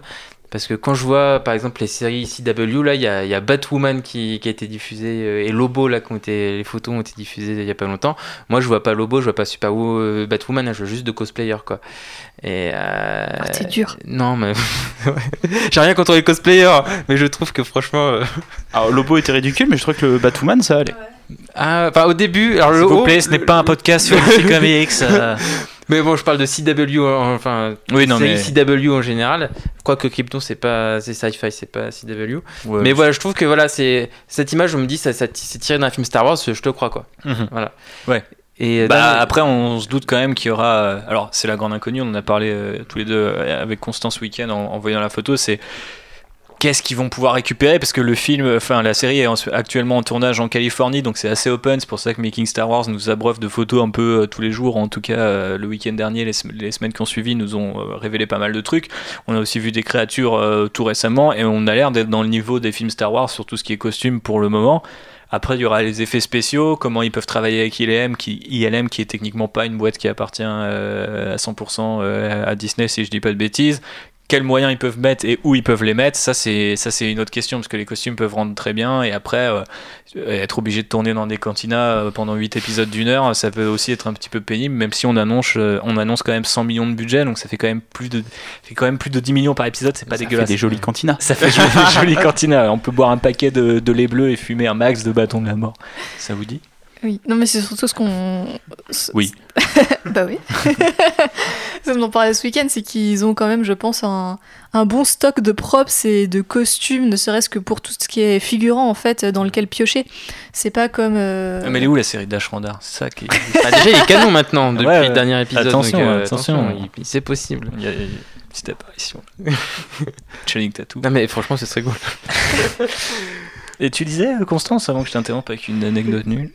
Parce que quand je vois, par exemple, les séries CW, là, il y a, il y a Batwoman qui, qui a été diffusée euh, et Lobo, là, qui ont été, les photos ont été diffusées il y a pas longtemps. Moi, je vois pas Lobo, je vois pas Super euh, Batwoman, je vois juste de cosplayers, quoi. Et. euh, Ah, t'es dur. Non, mais. J'ai rien contre les cosplayers, mais je trouve que franchement. euh, Alors, Lobo était ridicule, mais je trouvais que le Batwoman, ça allait. Ah, enfin, au début. Alors, s'il le vous plaît ce n'est pas un podcast sur les comics euh. Mais bon, je parle de CW, en- enfin, Oui, non, mais- CW en général. Quoique Krypton, c'est pas, c'est sci-fi, c'est pas CW. Ouais, mais voilà, je trouve que voilà, c'est cette image, je me dis, ça, ça c'est tiré d'un film Star Wars, je te crois quoi. Mhm. Voilà. Ouais. Et euh, Bah, dans- après, on se doute quand même qu'il y aura. euh, Alors, c'est la grande inconnue, on en a parlé euh, tous les deux avec Constance ce week-end en, en voyant la photo. C'est qu'est-ce qu'ils vont pouvoir récupérer Parce que le film, enfin, la série est en- actuellement en tournage en Californie, donc c'est assez open. C'est pour ça que Making Star Wars nous abreuve de photos un peu euh, tous les jours. En tout cas, euh, le week-end dernier, les, sem- les semaines qui ont suivi nous ont euh, révélé pas mal de trucs. On a aussi vu des créatures tout récemment et on a l'air d'être dans le niveau des films Star Wars sur tout ce qui est costume pour le moment. Après, il y aura les effets spéciaux, comment ils peuvent travailler avec ILM, qui, ILM, qui est techniquement pas une boîte qui appartient à 100% euh, à Disney, si je dis pas de bêtises. Quels moyens ils peuvent mettre et où ils peuvent les mettre, ça c'est ça c'est une autre question parce que les costumes peuvent rendre très bien et après euh, être obligé de tourner dans des cantinas euh, pendant 8 épisodes d'une heure, ça peut aussi être un petit peu pénible même si on annonce euh, on annonce quand même 100 millions de budget donc ça fait quand même plus de ça fait quand même plus de 10 millions par épisode, c'est pas Ça fait dégueulasse. des jolies cantinas. Ça fait joli, joli cantina. On peut boire un paquet de, de lait bleu et fumer un max de bâtons de la mort. Ça vous dit? Oui, non mais c'est surtout ce qu'on. Oui. bah oui. Ce dont on parlait ce week-end, c'est qu'ils ont quand même, je pense, un, un bon stock de props et de costumes, ne serait-ce que pour tout ce qui est figurant en fait, dans lequel piocher. C'est pas comme. euh, Ah, Mais elle est où la série d'Ash Randar C'est ça qui est. Bah, déjà, il est canon maintenant depuis Ouais, ouais. le dernier épisode. Attention, donc, euh, attention. il- c'est possible. Il y a il y a une petite apparition. Channing Tattoo. Non mais franchement, ce serait cool. Et tu disais, euh, Constance, avant que je t'interrompe avec une anecdote nulle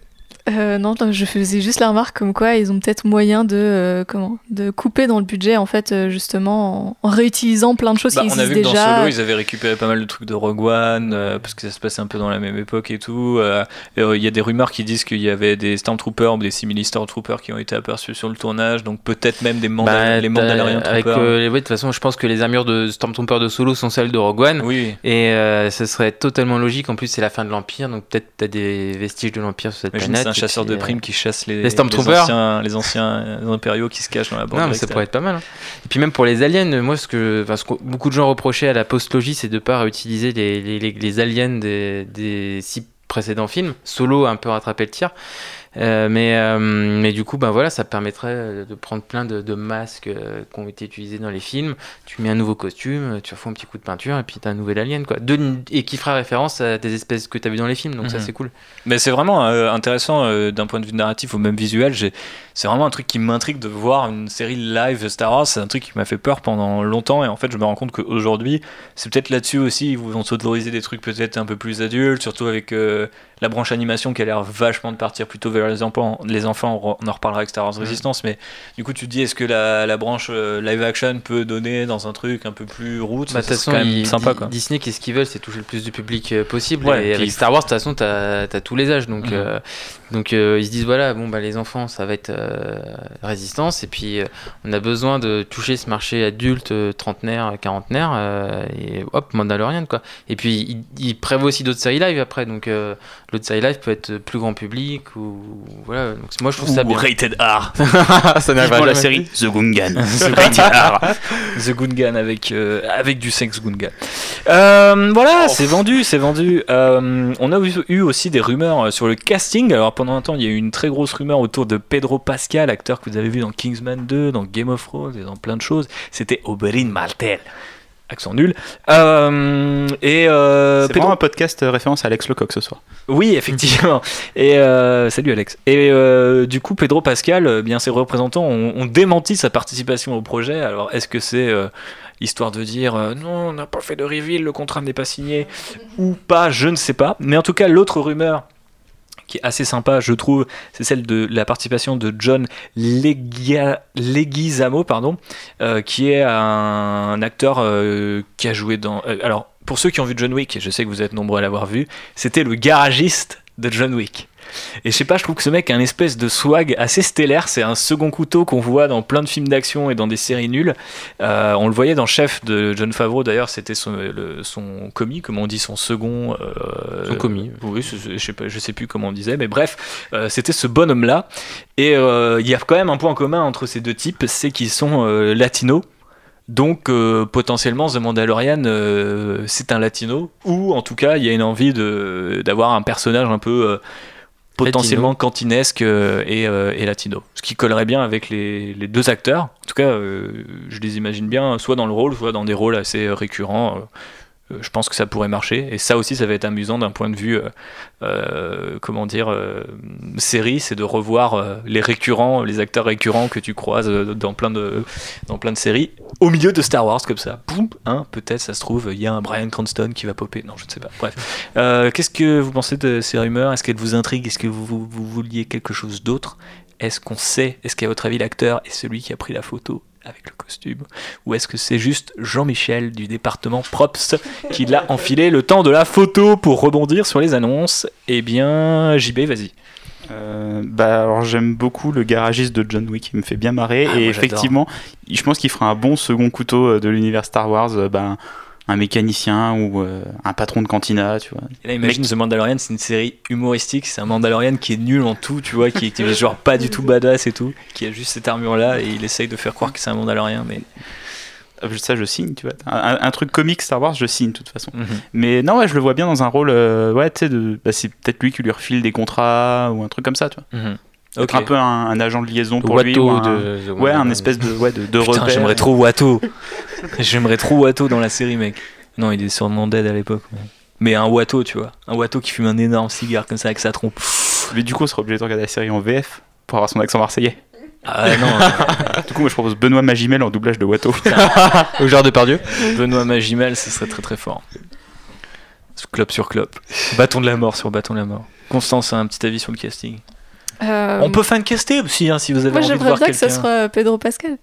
Euh, non, je faisais juste la remarque comme quoi ils ont peut-être moyen de euh, comment de couper dans le budget en fait euh, justement en, en réutilisant plein de choses Bah, qui on a vu que dans. Solo, ils avaient récupéré pas mal de trucs de Rogue One, euh, parce que ça se passait un peu dans la même époque et tout. Euh, euh, Il y a des rumeurs qui disent qu'il y avait des Stormtroopers ou des simili Stormtroopers qui ont été aperçus sur le tournage, donc peut-être même des Manda- Bah, les t'as- Mandalorian avec, Troopers. euh, les- ouais, de toute façon, je pense que les armures de Stormtrooper de Solo sont celles de Rogue One. Oui. Et euh, ce serait totalement logique. En plus, c'est la fin de l'Empire, donc peut-être t'as des vestiges de l'Empire sur cette Imagine, planète. Un chasseur de euh, primes qui chasse les, les Stormtroopers. anciens, les anciens impériaux qui se cachent dans la bande. Non, mais ça pourrait être pas mal. hein. Et puis même pour les aliens, moi, ce que, enfin, ce que beaucoup de gens reprochaient à la postlogie, c'est de pas réutiliser les, les, les- les aliens des, des six précédents films. Solo a un peu rattrapé le tir. Euh, mais, euh, mais du coup, ben voilà, ça permettrait de prendre plein de, de masques euh, qui ont été utilisés dans les films. Tu mets un nouveau costume, tu refais un petit coup de peinture et puis t'as un nouvel alien, quoi. De, et qui fera référence à des espèces que t'as vu dans les films, donc ça Mhm. c'est cool. Mais c'est vraiment euh, intéressant euh, d'un point de vue narratif ou même visuel. j'ai- C'est vraiment un truc qui m'intrigue de voir une série live Star Wars. C'est un truc qui m'a fait peur pendant longtemps et en fait je me rends compte qu'aujourd'hui c'est peut-être là-dessus aussi ils vont s'autoriser des trucs peut-être un peu plus adultes, surtout avec euh, la branche animation qui a l'air vachement de partir plutôt vers les enfants. Les enfants, on en reparlera avec Star Wars Resistance, mais du coup tu te dis est-ce que la, la branche euh, live action peut donner dans un truc un peu plus route? Bah, de Ça façon, quand même sympa quoi. Disney, qu'est-ce qu'ils veulent? C'est toucher le plus de public euh, possible. Ouais, et avec Star Wars, de toute façon, t'as as tous les âges. Donc, Mhm. euh, donc ils se disent voilà, bon, bah, les enfants, ça va être résistance. Et puis, euh, on a besoin de toucher ce marché adulte, euh, trentenaire, quarantenaire. euh, et hop, Mandalorian, quoi. Et puis, ils il prévoient aussi d'autres séries live après. Donc, euh, l'autre série live peut être plus grand public ou voilà. Donc moi je trouve ça bien. rated R. ça n'arrivera Vivement la série The Gungan. The Rated R. The Gungan avec, euh, avec du sexe Gungan. Euh, voilà, c'est vendu, c'est vendu. Euh, on a eu, aussi des rumeurs euh, sur le casting. Alors pendant un temps, il y a eu une très grosse rumeur autour de Pedro Pascal, acteur que vous avez vu dans Kingsman 2, dans Game of Thrones et dans plein de choses. C'était Oberyn Martel. Accent nul. Euh, et euh, C'est Pedro- vraiment un podcast euh, référence à Alex Lecoq ce soir. oui, effectivement. Et euh, salut Alex. Et du coup, Pedro Pascal, bien ses représentants ont, ont démenti sa participation au projet. Alors, est-ce que c'est histoire de dire euh, non, on n'a pas fait de reveal, le contrat n'est pas signé ou pas Je ne sais pas. Mais en tout cas, l'autre rumeur assez sympa, je trouve, c'est celle de la participation de John Leguizamo, euh, qui est un, acteur euh, qui a joué dans. euh, alors, pour ceux qui ont vu John Wick, je sais que vous êtes nombreux à l'avoir vu, c'était le garagiste de John Wick. Et je sais pas, je trouve que ce mec a une espèce de swag assez stellaire. C'est un second couteau qu'on voit dans plein de films d'action et dans des séries nulles. Euh, on le voyait dans Chef de John Favreau, d'ailleurs, c'était son, le- son commis, comme on dit, son second. euh, Son commis. Oui, je sais, pas, je sais plus comment on disait, mais bref, euh, c'était ce bonhomme-là. Et il y a quand même un point commun entre ces deux types, c'est qu'ils sont latinos. Donc euh, potentiellement The Mandalorian euh, c'est un latino ou en tout cas il y a une envie de d'avoir un personnage un peu euh, potentiellement cantinesque euh, et, euh, et latino. Ce qui collerait bien avec les, les deux acteurs. En tout cas euh, je les imagine bien soit dans le rôle soit dans des rôles assez récurrents. Euh, je pense que ça pourrait marcher. Et ça aussi ça va être amusant d'un point de vue euh, euh, comment dire série c'est de revoir les récurrents les acteurs récurrents que tu croises dans plein de dans plein de séries au milieu de Star Wars comme ça. Hein, peut-être ça se trouve il y a un Brian Cranston qui va popper. Non je ne sais pas. Bref. Qu'est-ce que vous pensez de ces rumeurs? Est-ce qu'elles vous intriguent? Est-ce que vous, vous vouliez quelque chose d'autre? Est-ce qu'on sait? Est-ce qu'à votre avis l'acteur est celui qui a pris la photo? Avec le costume Ou est-ce que c'est juste Jean-Michel du département Props qui l'a enfilé le temps de la photo pour rebondir sur les annonces? Eh bien, JB, vas-y. Euh, bah alors j'aime beaucoup le garagiste de John Wick, il me fait bien marrer. Ah, et effectivement, je pense qu'il fera un bon second couteau euh, de l'univers Star Wars, euh, ben, un mécanicien ou euh, un patron de cantina, tu vois. Et là, imagine The Mandalorian, c'est une série humoristique, c'est un Mandalorian qui est nul en tout, tu vois, qui est, qui est genre pas du tout badass et tout, qui a juste cette armure-là et il essaye de faire croire que c'est un Mandalorian, mais Euh, Ça je signe, tu vois. Un, un truc comique Star Wars, je signe de toute façon. Mhm. Mais non, ouais, je le vois bien dans un rôle, euh, ouais, tu sais, bah, c'est peut-être lui qui lui refile des contrats ou un truc comme ça, tu vois. Mhm. Être Ok. un peu un, un agent de liaison pour lui. Watto ou un- de- de ouais, un espèce de, ouais, de, de Putain, repère. j'aimerais trop Watto. j'aimerais trop Watto dans la série, mec. Non, il est sûrement dead à l'époque. mais- Mais un Watto, tu vois. Un Watto qui fume un énorme cigare comme ça avec sa trompe. Mais du coup, on sera obligé de regarder la série en VF pour avoir son accent marseillais. Ah non, Du coup, moi je propose Benoît Magimel en doublage de Watto. Au genre de Pardieu. Benoît Magimel, ce serait très très fort. Clope sur clope. Bâton de la mort sur bâton de la mort. Constance a un petit avis sur le casting. Euh, On peut fancaster aussi, hein, si vous avez Moi, envie de j'aimerais voir bien que quelqu'un. soit Pedro Pascal.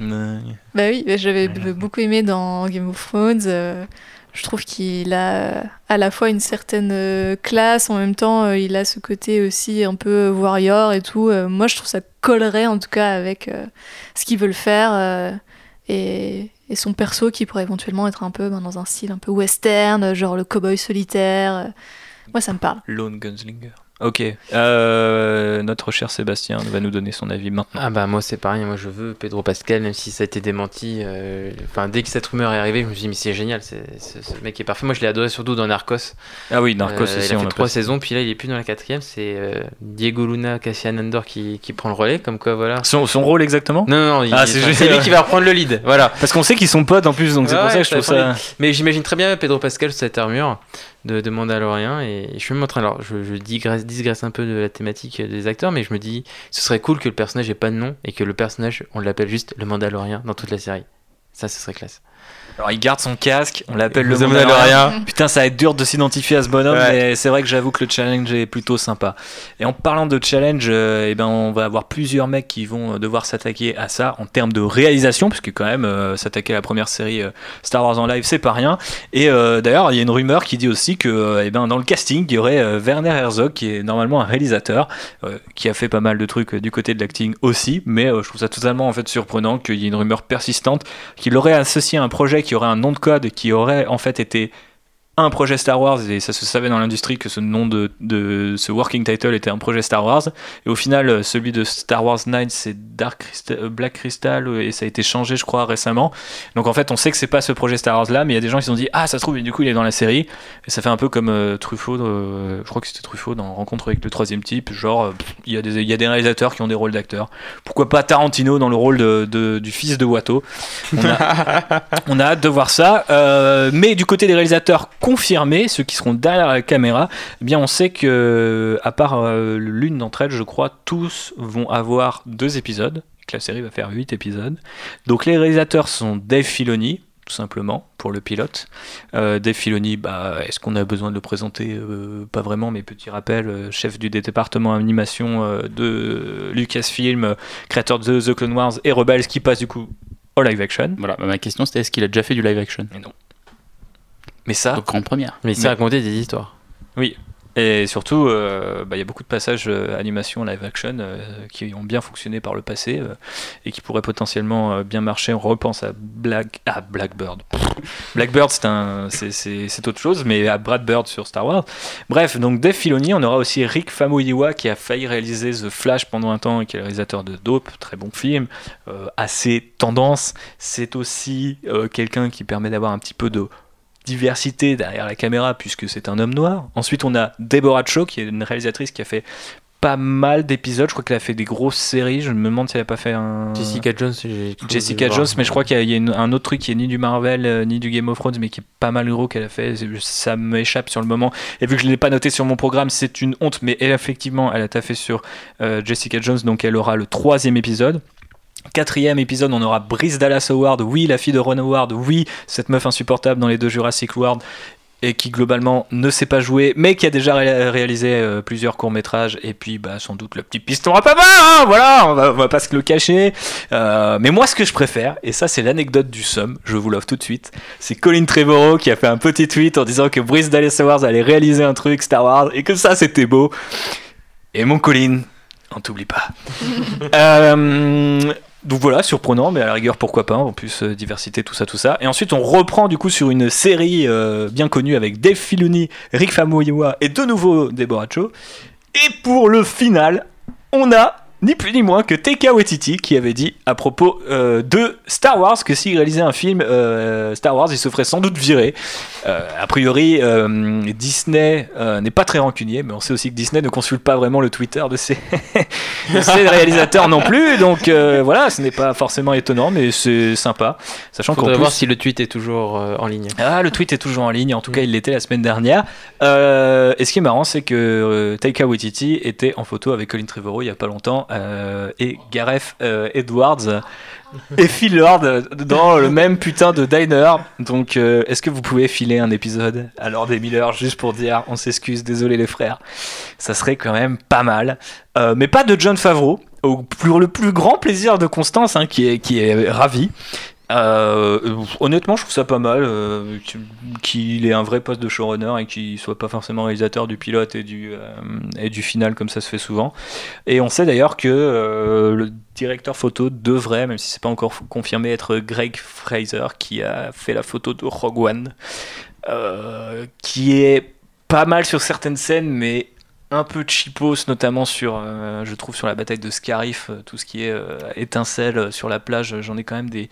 Ouais. Bah oui, j'avais beaucoup aimé dans Game of Thrones. euh, je trouve qu'il a à la fois une certaine euh, classe, en même temps, euh, il a ce côté aussi un peu warrior et tout. Euh, moi, je trouve ça collerait en tout cas avec euh, ce qu'ils veulent faire euh, et, et son perso qui pourrait éventuellement être un peu ben, dans un style un peu western, genre le cowboy solitaire. euh. Moi, ça me parle. Lone Gunslinger. Ok. Euh, notre cher Sébastien va nous donner son avis maintenant. Ah bah moi c'est pareil, moi je veux Pedro Pascal, même si ça a été démenti. euh, Enfin dès que cette rumeur est arrivée, je me suis dit mais c'est génial, c'est- ce mec est parfait. Moi je l'ai adoré surtout dans Narcos. Ah oui, Narcos Euh, aussi, Il a fait trois saisons, puis là il est plus dans la quatrième. C'est euh, Diego Luna, Cassian Andor qui, qui prend le relais, comme quoi voilà. Son, son rôle exactement? Non non non, Ah, c'est lui qui va reprendre le lead. Voilà. Parce qu'on sait qu'ils sont potes en plus, donc c'est pour Ouais, ça que je trouve ça les- Mais j'imagine très bien Pedro Pascal sous cette armure de, de Mandalorian et je suis même. Alors, je, je un peu de la thématique des acteurs, mais je me dis, ce serait cool que le personnage ait pas de nom et que le personnage, on l'appelle juste le Mandalorian dans toute la série. Ça, ce serait classe. Alors il garde son casque, on l'appelle le Mandalorian. Putain, ça va être dur de s'identifier à ce bonhomme, Ouais. mais c'est vrai que j'avoue que le challenge est plutôt sympa. Et en parlant de challenge, euh, eh ben, on va avoir plusieurs mecs qui vont euh, devoir s'attaquer à ça en termes de réalisation, puisque quand même euh, s'attaquer à la première série euh, Star Wars en live, c'est pas rien. Et d'ailleurs, il y a une rumeur qui dit aussi que eh ben, dans le casting, il y aurait Werner Herzog, qui est normalement un réalisateur, qui a fait pas mal de trucs du côté de l'acting aussi, mais je trouve ça totalement en fait surprenant qu'il y ait une rumeur persistante qu'il aurait associé à un projet qui aurait un nom de code qui aurait en fait été un projet Star Wars et ça se savait dans l'industrie que ce nom de, de ce working title était un projet Star Wars. Et au final euh, celui de Star Wars 9 c'est Dark Crystal, euh, Black Crystal euh, et ça a été changé je crois récemment. Donc en fait on sait que c'est pas ce projet Star Wars là mais il y a des gens qui se sont dit ah ça se trouve et du coup il est dans la série. Et ça fait un peu comme euh, Truffaut euh, je crois que c'était Truffaut dans Rencontre avec le troisième type genre euh, il y, a des- il y a des réalisateurs qui ont des rôles d'acteurs. Pourquoi pas Tarantino dans le rôle de, de- du fils de Watteau? On a, on a hâte de voir ça. Mais du côté des réalisateurs confirmés, ceux qui seront derrière la caméra, eh bien on sait que, à part euh, l'une d'entre elles, je crois, tous vont avoir deux épisodes. Que la série va faire huit épisodes. Donc les réalisateurs sont Dave Filoni, tout simplement, pour le pilote. Euh, Dave Filoni, bah, est-ce qu'on a besoin de le présenter? Euh, Pas vraiment, mais petit rappel, euh, chef du département animation euh, de Lucasfilm, euh, créateur de The Clone Wars et Rebels, qui passe du coup au live action. Voilà, bah, ma question c'était est-ce qu'il a déjà fait du live action? Mais non. Mais ça. Donc grande première. Mais des histoires. Oui. Et surtout, euh, bah, il y a beaucoup de passages euh, animation live action euh, qui ont bien fonctionné par le passé euh, et qui pourraient potentiellement euh, bien marcher. On repense à Black, à Blackbird. Blackbird, c'est un, c'est, c'est, c'est autre chose, mais à Brad Bird sur Star Wars. Bref, donc Dave Filoni, on aura aussi Rick Famuyiwa qui a failli réaliser The Flash pendant un temps et qui est le réalisateur de Dope, très bon film, euh, assez tendance. C'est aussi euh, quelqu'un qui permet d'avoir un petit peu de diversité derrière la caméra puisque c'est un homme noir. Ensuite, on a Deborah Cho qui est une réalisatrice qui a fait pas mal d'épisodes. Je crois qu'elle a fait des grosses séries. Je me demande si elle a pas fait un. Jessica Jones, Jessica. Jones, mais je crois qu'il y a, un autre truc qui est ni du Marvel euh, ni du Game of Thrones, mais qui est pas mal gros qu'elle a fait. Ça m'échappe sur le moment. Et vu que je ne l'ai pas noté sur mon programme, c'est une honte. Mais elle, effectivement, elle a taffé sur euh, Jessica Jones, donc elle aura le troisième épisode. Quatrième épisode, on aura Brice Dallas Howard, oui, la fille de Ron Howard, oui, cette meuf insupportable dans les deux Jurassic World, et qui globalement ne sait pas jouer, mais qui a déjà ré- réalisé euh, plusieurs courts-métrages, et puis bah, sans doute le petit piston à papa, hein, voilà, on va, on va pas se le cacher. Euh, mais moi, ce que je préfère, et ça c'est l'anecdote du somme, je vous l'offre tout de suite, c'est Colin Trevorrow qui a fait un petit tweet en disant que Brice Dallas Howard allait réaliser un truc Star Wars, et que ça c'était beau. Et mon Colin, on t'oublie pas. Euh, donc voilà, surprenant, mais à la rigueur, pourquoi pas, en plus, euh, diversité, tout ça, tout ça. Et ensuite, on reprend du coup sur une série euh, bien connue avec Dave Filoni, Rick Famuyiwa et de nouveau Deborah Cho. Et pour le final, on a ni plus ni moins que Taika Waititi qui avait dit à propos euh, de Star Wars que s'il réalisait un film euh, Star Wars, il se ferait sans doute virer. Euh, a priori, Disney n'est pas très rancunier, mais on sait aussi que Disney ne consulte pas vraiment le Twitter de ses, de ses réalisateurs non plus. Donc voilà, ce n'est pas forcément étonnant, mais c'est sympa. Sachant Faudrait plus, voir si le tweet est toujours en ligne. ah, le tweet est toujours en ligne, en tout cas il l'était la semaine dernière. Et ce qui est marrant, c'est que Taika Waititi était en photo avec Colin Trevorrow il y a pas longtemps et Gareth euh, Edwards et Phil Lord dans le même putain de diner. Donc euh, est-ce que vous pouvez filer un épisode à Lord et Miller juste pour dire on s'excuse, désolé les frères Ça serait quand même pas mal. Euh, mais pas de John Favreau. Au pour le plus grand plaisir de Constance, hein, qui est, qui est ravie. Euh, honnêtement, je trouve ça pas mal euh, qu'il- ait un vrai poste de showrunner et qu'il soit pas forcément réalisateur du pilote et du, euh, et du final comme ça se fait souvent. Et on sait d'ailleurs que le directeur photo devrait, même si c'est pas encore confirmé, être Greg Fraser qui a fait la photo de Rogue One, qui est pas mal sur certaines scènes, mais un peu cheapos, notamment sur, euh, je trouve, sur la bataille de Scarif, euh, tout ce qui est euh, étincelle euh, sur la plage, j'en ai quand même des,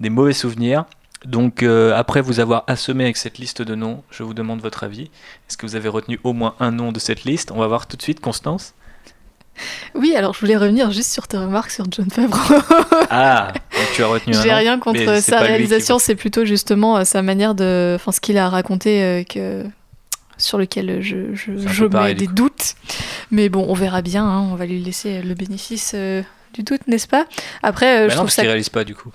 des mauvais souvenirs. Donc, euh, après vous avoir assommé avec cette liste de noms, je vous demande votre avis. Est-ce que vous avez retenu au moins un nom de cette liste? On va voir tout de suite, Constance. Oui, alors je voulais revenir juste sur tes remarques sur John Favreau. Ah, tu as retenu un J'ai rien contre sa qui réalisation, c'est plutôt justement sa manière de. Enfin, ce qu'il a raconté euh, que... sur lequel je, je, mets des doutes. Mais bon, on verra bien, hein, on va lui laisser le bénéfice euh, du doute, n'est-ce pas? Après, euh, Bah je non, trouve parce ça. qu'il réalise pas du coup.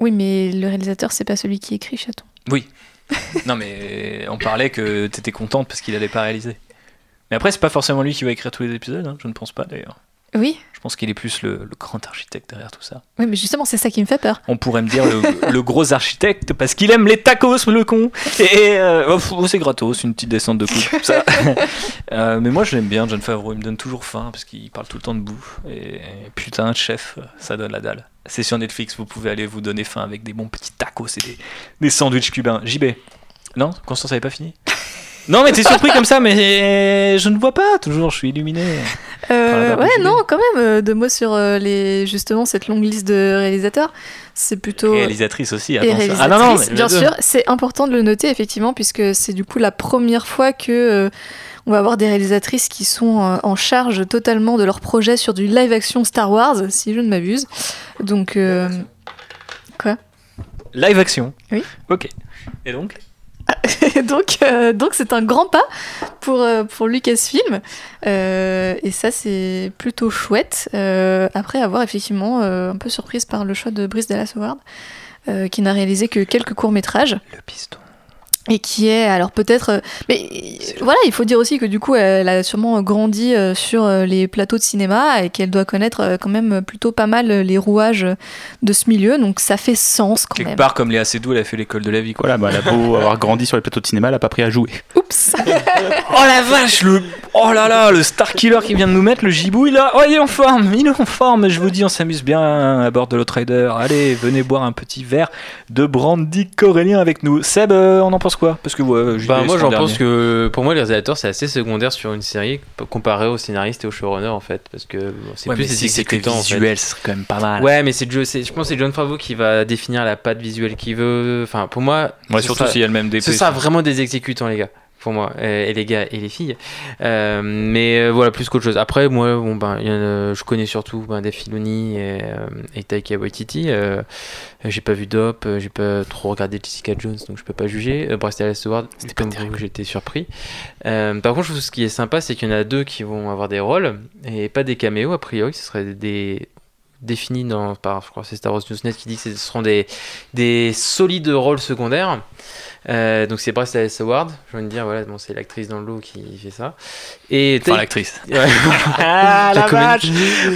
Oui, mais le réalisateur, c'est pas celui qui écrit Chaton. Oui. non, mais on parlait que t'étais contente parce qu'il allait pas réaliser. Mais après, c'est pas forcément lui qui va écrire tous les épisodes, hein, je ne pense pas d'ailleurs. Oui, Je pense qu'il est plus le, le grand architecte derrière tout ça. oui, mais justement, c'est ça qui me fait peur. On pourrait me dire le, le gros architecte parce qu'il aime les tacos, le con. Et euh, oh, oh, c'est gratos, une petite descente de coupe. ça. Euh, mais moi, je l'aime bien, John Favreau. Il me donne toujours faim parce qu'il parle tout le temps de bouffe. Et, putain, chef, ça donne la dalle. C'est sur Netflix, vous pouvez aller vous donner faim avec des bons petits tacos et des, des sandwichs cubains. JB. Non, Constance avait pas fini. Non, mais t'es surpris comme ça, mais je ne vois pas toujours, je suis illuminé. Euh, ouais, non, quand même, euh, deux mots sur euh, les, justement cette longue liste de réalisateurs. C'est plutôt. Réalisatrice aussi, réalisatrice, Ah non, non, mais bien sûr, c'est important de le noter effectivement puisque c'est du coup la première fois que euh, on va avoir des réalisatrices qui sont en charge totalement de leur projet sur du live action Star Wars, si je ne m'abuse. Donc euh, quoi? Live action. Oui. Ok. Et donc? donc, euh, donc c'est un grand pas pour, euh, pour Lucasfilm. Euh, et ça, c'est plutôt chouette. Après avoir effectivement un peu surprise par le choix de Brice Dallas Howard, qui n'a réalisé que quelques courts-métrages. Le piston. Et qui est, alors peut-être. euh, mais voilà, il faut dire aussi que du coup, elle a sûrement grandi euh, sur euh, les plateaux de cinéma et qu'elle doit connaître quand même plutôt pas mal les rouages de ce milieu. Donc ça fait sens quand Quelque même. part, comme Léa Seydoux, elle a fait l'école de la vie. Quoi. Voilà, bah, elle a beau avoir grandi sur les plateaux de cinéma, elle a pas pris à jouer. Oups Oh la vache, le. Oh là là, le Star Killer qui vient de nous mettre, le gibouille là. Oh, il est en forme, il est en forme. Je vous dis, on s'amuse bien à bord de l'Outrider. Allez, venez boire un petit verre de brandy corélien avec nous. Seb, on en pense quoi Parce que ouais, Bah, moi, c'est j'en le pense que pour moi, les réalisateurs, c'est assez secondaire sur une série comparé aux scénaristes et aux showrunners en fait. Parce que bon, c'est Ouais, plus si c'était exécutants en fait. visuel, ce serait quand même pas mal. Ouais, mais c'est, c'est- je pense que c'est John Favreau qui va définir la patte visuelle qu'il veut. Enfin, pour moi, Ouais, surtout s'il y a le même DP. Ce sera vraiment des exécutants, les gars. Pour moi, et les gars et les filles. Euh, mais euh, voilà, plus qu'autre chose. Après, moi, bon, ben, il y en a- je connais surtout ben, Dave Filoni et, euh, et Taika Waititi. Euh, j'ai pas vu Dope, j'ai pas trop regardé Jessica Jones, donc je peux pas juger. Euh, Bryce Dallas Howard, c'était comme vous, j'étais surpris. Par contre, je trouve ce qui est sympa, c'est qu'il y en a deux qui vont avoir des rôles et pas des caméos. A priori, ce serait des définis dans, par, je crois, c'est Star Wars Newsnet qui dit que ce seront des, des solides rôles secondaires. Euh, donc c'est Bryce Dallas Howard, je viens de dire, voilà, bon, c'est l'actrice dans le lot qui fait ça. Et Enfin, l'actrice. Ouais. Ah la vache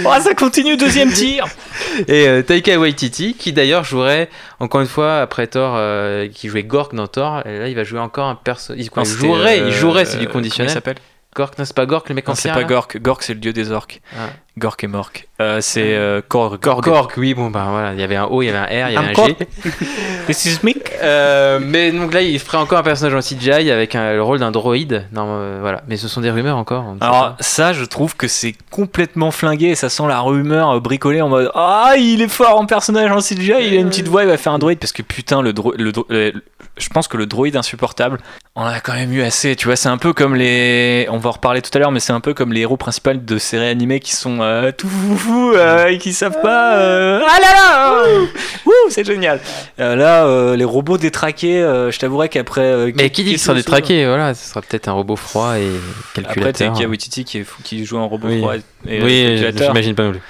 Oh, ça continue, deuxième tir Et euh, Taika Waititi, qui d'ailleurs jouerait, encore une fois, après Thor, euh, qui jouait Gork dans Thor, et là il va jouer encore un perso. Il, jouerait, il jouerait, c'est du conditionnel. il s'appelle? Gork, non, c'est pas Gork, le mec en Non, c'est pas Gork. Gork, c'est le dieu des orques. Ah. Gork et Mork. Euh, c'est euh, Korg. Gork. oui, bon, bah voilà, il y avait un O, il y avait un R, il y avait Encore un G. This is Mick. Euh, mais donc là, il ferait encore un personnage en CGI avec un- le rôle d'un droïde. Non, euh, voilà. Mais ce sont des rumeurs encore. Alors ça, je trouve que c'est complètement flingué et ça sent la rumeur bricolée en mode ah il est fort en personnage en CGI, il a une petite voix, il va faire un droïde parce que putain le le dro- euh, je pense que le droïde insupportable, on a quand même eu assez. Tu vois, c'est un peu comme les, on va en reparler tout à l'heure, mais c'est un peu comme les héros principaux de séries animées qui sont euh, tout foufou euh, et qui savent pas. euh, ah là là, ouh, ouh, c'est génial. Euh, là, euh, les robots détraqués, euh, je t'avouerais qu'après. euh, Mais qui dit qu'il sera quelques- détraqué Voilà, ce sera peut-être un robot froid et Après, calculateur. Taika Waititi qui, est fou- qui joue un robot Oui. froid et, oui, j'imagine pas non plus.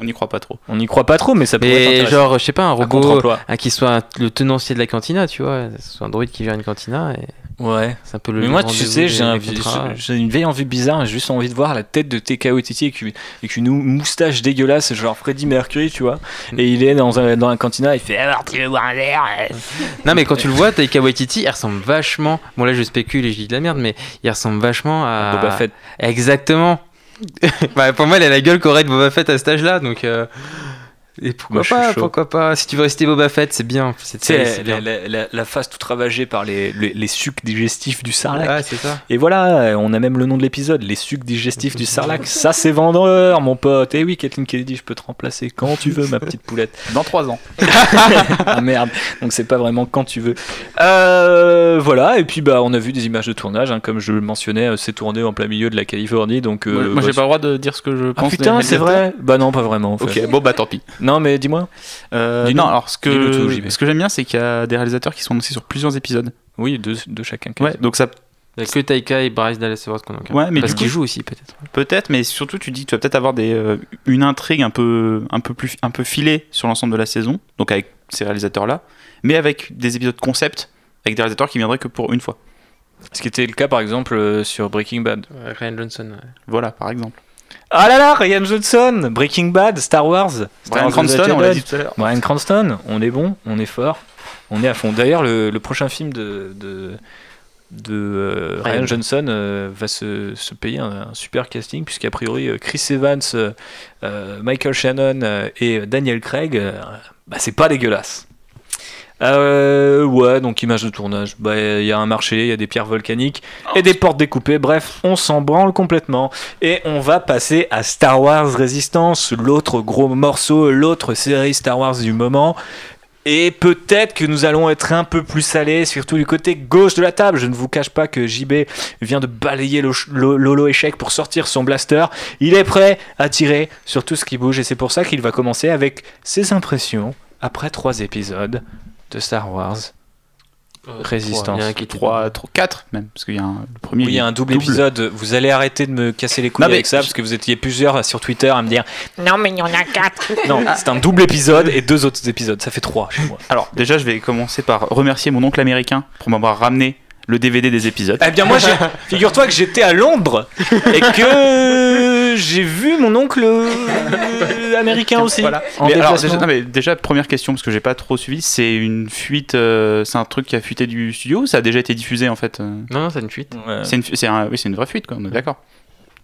On n'y croit pas trop. On n'y croit pas trop, mais ça pourrait être Mais intéressant. genre, je sais pas, un robot hein, qui soit un- le tenancier de la cantina, tu vois, ce soit un droïde qui gère une cantina. Et Ouais. c'est un peu le. Mais moi, tu sais, j'ai un- une vieille envie bizarre, j'ai juste envie de voir la tête de Taika Waititi avec une, avec une moustache dégueulasse, genre Freddie Mercury, tu vois. Et il est dans un, dans un cantina, il fait Alors, tu veux boire un verre Non, mais quand tu le vois, Taika Waititi, il ressemble vachement. Bon, là, je spécule et je dis de la merde, mais il ressemble vachement à. Boba Fett. Exactement. bah, pour moi, il a la gueule qu'aurait de Boba Fett à cet âge-là, donc. euh, Et pourquoi Moi, pas. Pourquoi pas Si tu veux rester Boba Fett, c'est bien. C'est sais, la, bien. la- la- la face toute ravagée par les, les, les sucs digestifs du sarlac. Ouais, c'est ça. Et voilà, on a même le nom de l'épisode, les sucs digestifs du sarlac. Ça, c'est vendeur, mon pote. Et oui, Kathleen Kennedy, je peux te remplacer quand tu veux, ma petite poulette. Dans 3 ans. ah merde, donc c'est pas vraiment quand tu veux. Euh, voilà, et puis bah on a vu des images de tournage, hein, comme je le mentionnais, euh, c'est tourné en plein milieu de la Californie, donc. euh, moi, moi, bah, j'ai pas le droit de dire ce que je Ah pense. putain, des c'est vrai Bah non, pas vraiment. En fait. Ok, bon bah tant pis. Non, mais dis-moi. Euh, non, alors ce tout, que, ce que j'aime bien, c'est qu'il y a des réalisateurs qui sont annoncés sur plusieurs épisodes. Oui, deux de chacun. Ouais, donc ça Il y a que Taika et Bryce Dallas Howard qu'on a. Ouais, mais Parce qu'ils jouent aussi, peut-être. peut-être, mais surtout tu dis que tu vas peut-être avoir des, euh, une intrigue un peu, un peu plus, un peu filée sur l'ensemble de la saison, donc avec ces réalisateurs-là, mais avec des épisodes concept, avec des réalisateurs qui viendraient que pour une fois. Ce qui était le cas par exemple euh, sur Breaking Bad. Ryan Johnson. ouais. Voilà, par exemple. Ah là là, Ryan Johnson, Breaking Bad, Star Wars. Star Wars Cranston, on l'a dit tout à l'heure. Bryan Cranston, on est bon, on est fort, on est à fond. D'ailleurs, le, le prochain film de, de, de euh, Ryan Ryan. Johnson euh, va se, se payer un, un super casting, puisqu'a priori, euh, Chris Evans, Michael Shannon et Daniel Craig, bah, c'est pas dégueulasse. Euh, ouais, donc image de tournage. Bah, il y a un marché, il y a des pierres volcaniques et des portes découpées. Bref, on s'en branle complètement. Et on va passer à Star Wars Resistance, l'autre gros morceau, l'autre série Star Wars du moment. Et peut-être que nous allons être un peu plus salés, surtout du côté gauche de la table. Je ne vous cache pas que JB vient de balayer le lo- Lolo échec pour sortir son blaster. Il est prêt à tirer sur tout ce qui bouge et c'est pour ça qu'il va commencer avec ses impressions après trois épisodes de Star Wars Résistance. il y a un qui était 3, 4 même, parce qu'il y a un, le premier. Oui, il y a un double, épisode. Vous allez arrêter de me casser les couilles Non, avec ça parce que vous étiez plusieurs sur Twitter à me dire Non, mais il y en a quatre. non, c'est un double épisode et deux autres épisodes. Ça fait trois chez moi. Alors, déjà, je vais commencer par remercier mon oncle américain pour m'avoir ramené le DVD des épisodes. Eh bien, moi, j'ai- figure-toi que j'étais à Londres et que j'ai vu mon oncle euh, américain aussi. Voilà. En Mais alors, déplacement. déjà, non, mais déjà, première question, parce que j'ai pas trop suivi, c'est une fuite, euh, c'est un truc qui a fuité du studio ou ça a déjà été diffusé en fait euh Non, non, c'est une fuite. Ouais. C'est une, fu- c'est un- oui, c'est une vraie fuite, quoi, on est d'accord.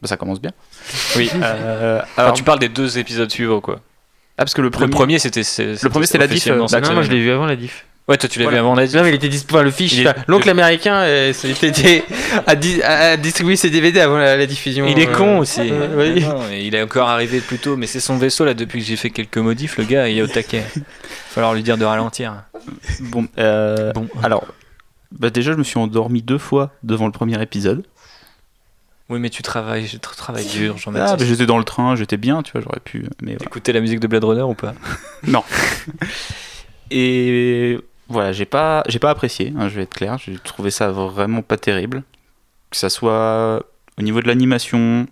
Bah, ça commence bien. Oui. euh, Enfin, alors, tu parles des deux épisodes suivants, quoi. ah, parce que le Le premier. premier, c'était. c'est- Le premier, c'était la diff, officiellement euh, cette Non, moi je semaine. l'ai vu avant la diff. Ouais, toi, tu l'as vu Voilà. avant la. Non, mais il était dispo, enfin, le fiche. Est- L'oncle américain euh, c'était- était à, di- à distribuer ses DVD avant la, la diffusion. Il est euh, con aussi. euh, oui. Non, et il est encore arrivé plus tôt, mais c'est son vaisseau là depuis que j'ai fait quelques modifs. Le gars, il est au taquet. Falloir lui dire de ralentir. Bon, euh, Bon. alors, bah, déjà, je me suis endormi deux fois devant le premier épisode. Oui, mais tu travailles, je tra- travaille dur, Ah, Jean-Baptiste. bah, j'étais dans le train, j'étais bien, tu vois, j'aurais pu. Mais voilà. T'écoutais la musique de Blade Runner ou pas? Non. Et voilà, j'ai pas, j'ai pas apprécié, hein, je vais être clair, j'ai trouvé ça vraiment pas terrible. Que ça soit au niveau de l'animation,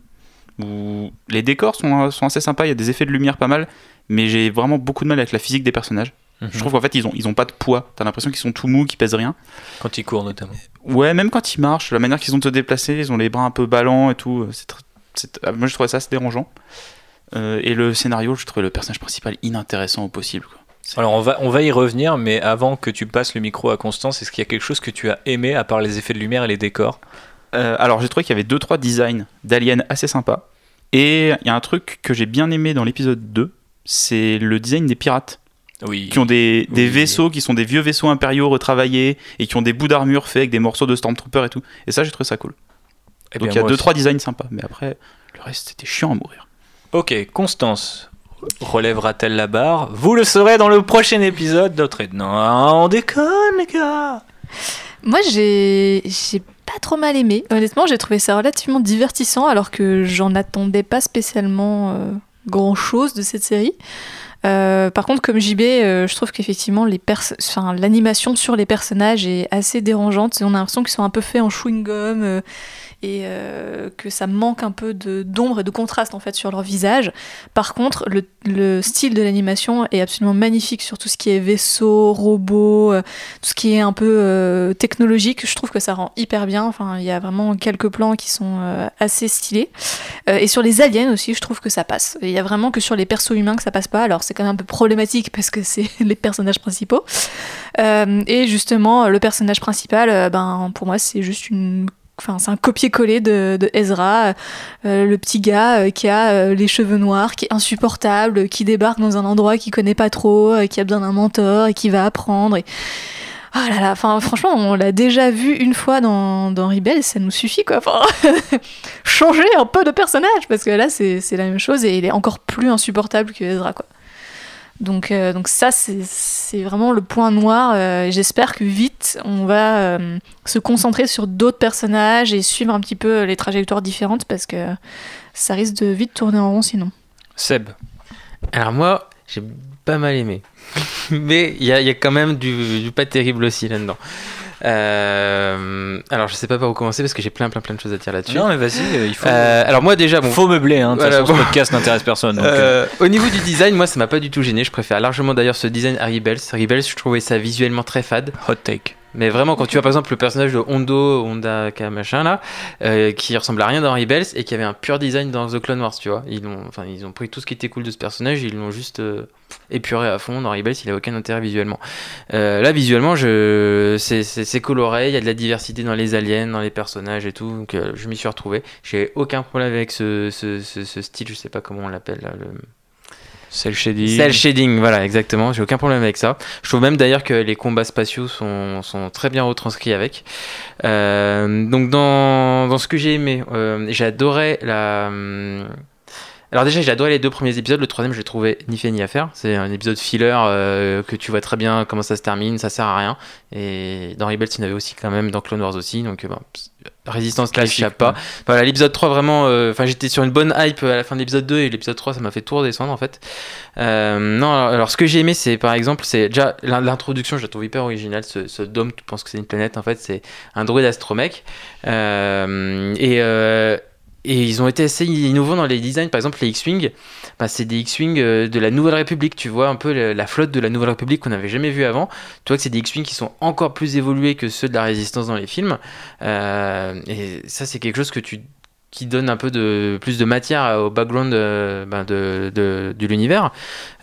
ou les décors sont, sont assez sympas, il y a des effets de lumière pas mal, mais j'ai vraiment beaucoup de mal avec la physique des personnages. Mhm. Je trouve qu'en fait, ils ont, ils ont pas de poids. T'as l'impression qu'ils sont tout mous, qu'ils pèsent rien. Quand il court notamment. Ouais, même quand ils marchent, la manière qu'ils ont de se déplacer, ils ont les bras un peu ballants et tout. C'est tr- ah, moi, je trouvais ça assez dérangeant. Euh, et le scénario, je trouvais le personnage principal inintéressant au possible. quoi. Alors on va, on va y revenir, mais avant que tu passes le micro à Constance, est-ce qu'il y a quelque chose que tu as aimé à part les effets de lumière et les décors? Euh, alors j'ai trouvé qu'il y avait 2-3 designs d'aliens assez sympas. Et il y a un truc que j'ai bien aimé dans l'épisode 2, c'est le design des pirates. Oui. Qui ont des, des Oui. vaisseaux qui sont des vieux vaisseaux impériaux retravaillés et qui ont des bouts d'armure faits avec des morceaux de Stormtrooper et tout. Et ça j'ai trouvé ça cool. Eh Donc il y a moi 2-3 designs sympas. Mais après, le reste c'était chiant à mourir. Ok, Constance relèvera-t-elle la barre? Vous le saurez dans le prochain épisode d'autre. Non, on déconne les gars Moi, j'ai pas trop mal aimé. Honnêtement, j'ai trouvé ça relativement divertissant alors que j'en attendais pas spécialement euh, grand chose de cette série. Euh, par contre, comme JB, euh, je trouve qu'effectivement, l'animation sur les personnages est assez dérangeante. On a l'impression qu'ils sont un peu faits en chewing-gum et euh, que ça manque un peu d'ombre et de contraste en fait sur leur visage. Par contre, le, le style de l'animation est absolument magnifique sur tout ce qui est vaisseau, robot, euh, tout ce qui est un peu euh, technologique. Je trouve que ça rend hyper bien. Enfin, il y a vraiment quelques plans qui sont assez stylés. Et sur les aliens aussi, je trouve que ça passe. Il y a vraiment que sur les persos humains que ça passe pas. Alors c'est quand même un peu problématique parce que c'est les personnages principaux. Et justement, le personnage principal, ben pour moi, c'est juste une Enfin, c'est un copier-coller de, Ezra, euh, le petit gars euh, qui a euh, les cheveux noirs, qui est insupportable, qui débarque dans un endroit qu'il connaît pas trop, euh, qui a besoin d'un mentor et qui va apprendre. Et... Ah là là, enfin, franchement, on l'a déjà vu une fois dans, dans Rebels, ça nous suffit quoi. Enfin, changer un peu de personnage, parce que là, c'est la même chose et il est encore plus insupportable que Ezra quoi. Donc, euh, donc ça, c'est vraiment le point noir. Euh, J'espère que vite, on va euh, se concentrer sur d'autres personnages et suivre un petit peu les trajectoires différentes parce que ça risque de vite tourner en rond sinon. Seb. Alors moi, j'ai pas mal aimé. Mais il y a, il y a quand même du, du pas terrible aussi là-dedans. Euh, alors je sais pas par où commencer parce que j'ai plein plein plein de choses à dire là-dessus. Non, mais vas-y, euh, il faut. Euh, alors moi déjà, bon, faut meubler, hein. De Voilà, façon, bon. ce podcast n'intéresse personne. donc, Euh, au niveau du design, moi ça m'a pas du tout gêné. Je préfère largement d'ailleurs ce design à Rebels. Rebels, je trouvais ça visuellement très fade. Hot take. Mais vraiment, quand tu vois par exemple le personnage de Hondo, Honda machin là, euh, qui ressemble à rien dans Rebels et qui avait un pur design dans The Clone Wars, tu vois. Ils ont, enfin, ils ont pris tout ce qui était cool de ce personnage, ils l'ont juste euh, épuré à fond. Dans Rebels, il a aucun intérêt visuellement. Euh, là, visuellement, je, c'est coloré, il y a de la diversité dans les aliens, dans les personnages et tout. Donc, euh, je m'y suis retrouvé. J'ai aucun problème avec ce, ce, ce, ce style, je sais pas comment on l'appelle là, le. Cell shading. Cell shading, voilà, exactement. J'ai aucun problème avec ça. Je trouve même d'ailleurs que les combats spatiaux sont, sont très bien retranscrits avec. Euh, donc dans, dans ce que j'ai aimé, euh, j'ai adoré la. Alors déjà, j'ai adoré les deux premiers épisodes. Le troisième, je l'ai trouvé ni fait ni à faire. C'est un épisode filler euh, que tu vois très bien comment ça se termine, ça sert à rien. Et dans Rebels, il y en avait aussi quand même, dans Clone Wars aussi. Donc euh, bon, résistance qui n'échappe pas. ouais. Voilà, l'épisode 3 vraiment, euh, enfin j'étais sur une bonne hype à la fin de l'épisode 2 et l'épisode 3 ça m'a fait tout redescendre en fait. Euh, non, alors, alors, ce que j'ai aimé c'est par exemple, c'est déjà l'in- l'introduction, je la trouve hyper originale, ce, ce dôme, tu penses que c'est une planète en fait, c'est un droïde astromech. Euh, et, euh, et ils ont été assez innovants dans les designs, par exemple les X-Wing, bah, c'est des X-Wing euh, de la Nouvelle République, tu vois un peu la flotte de la Nouvelle République qu'on n'avait jamais vu avant. Tu vois que c'est des X-Wing qui sont encore plus évolués que ceux de la Résistance dans les films. Euh, et ça, c'est quelque chose que tu qui donne un peu de plus de matière au background euh, ben, de, de l'univers.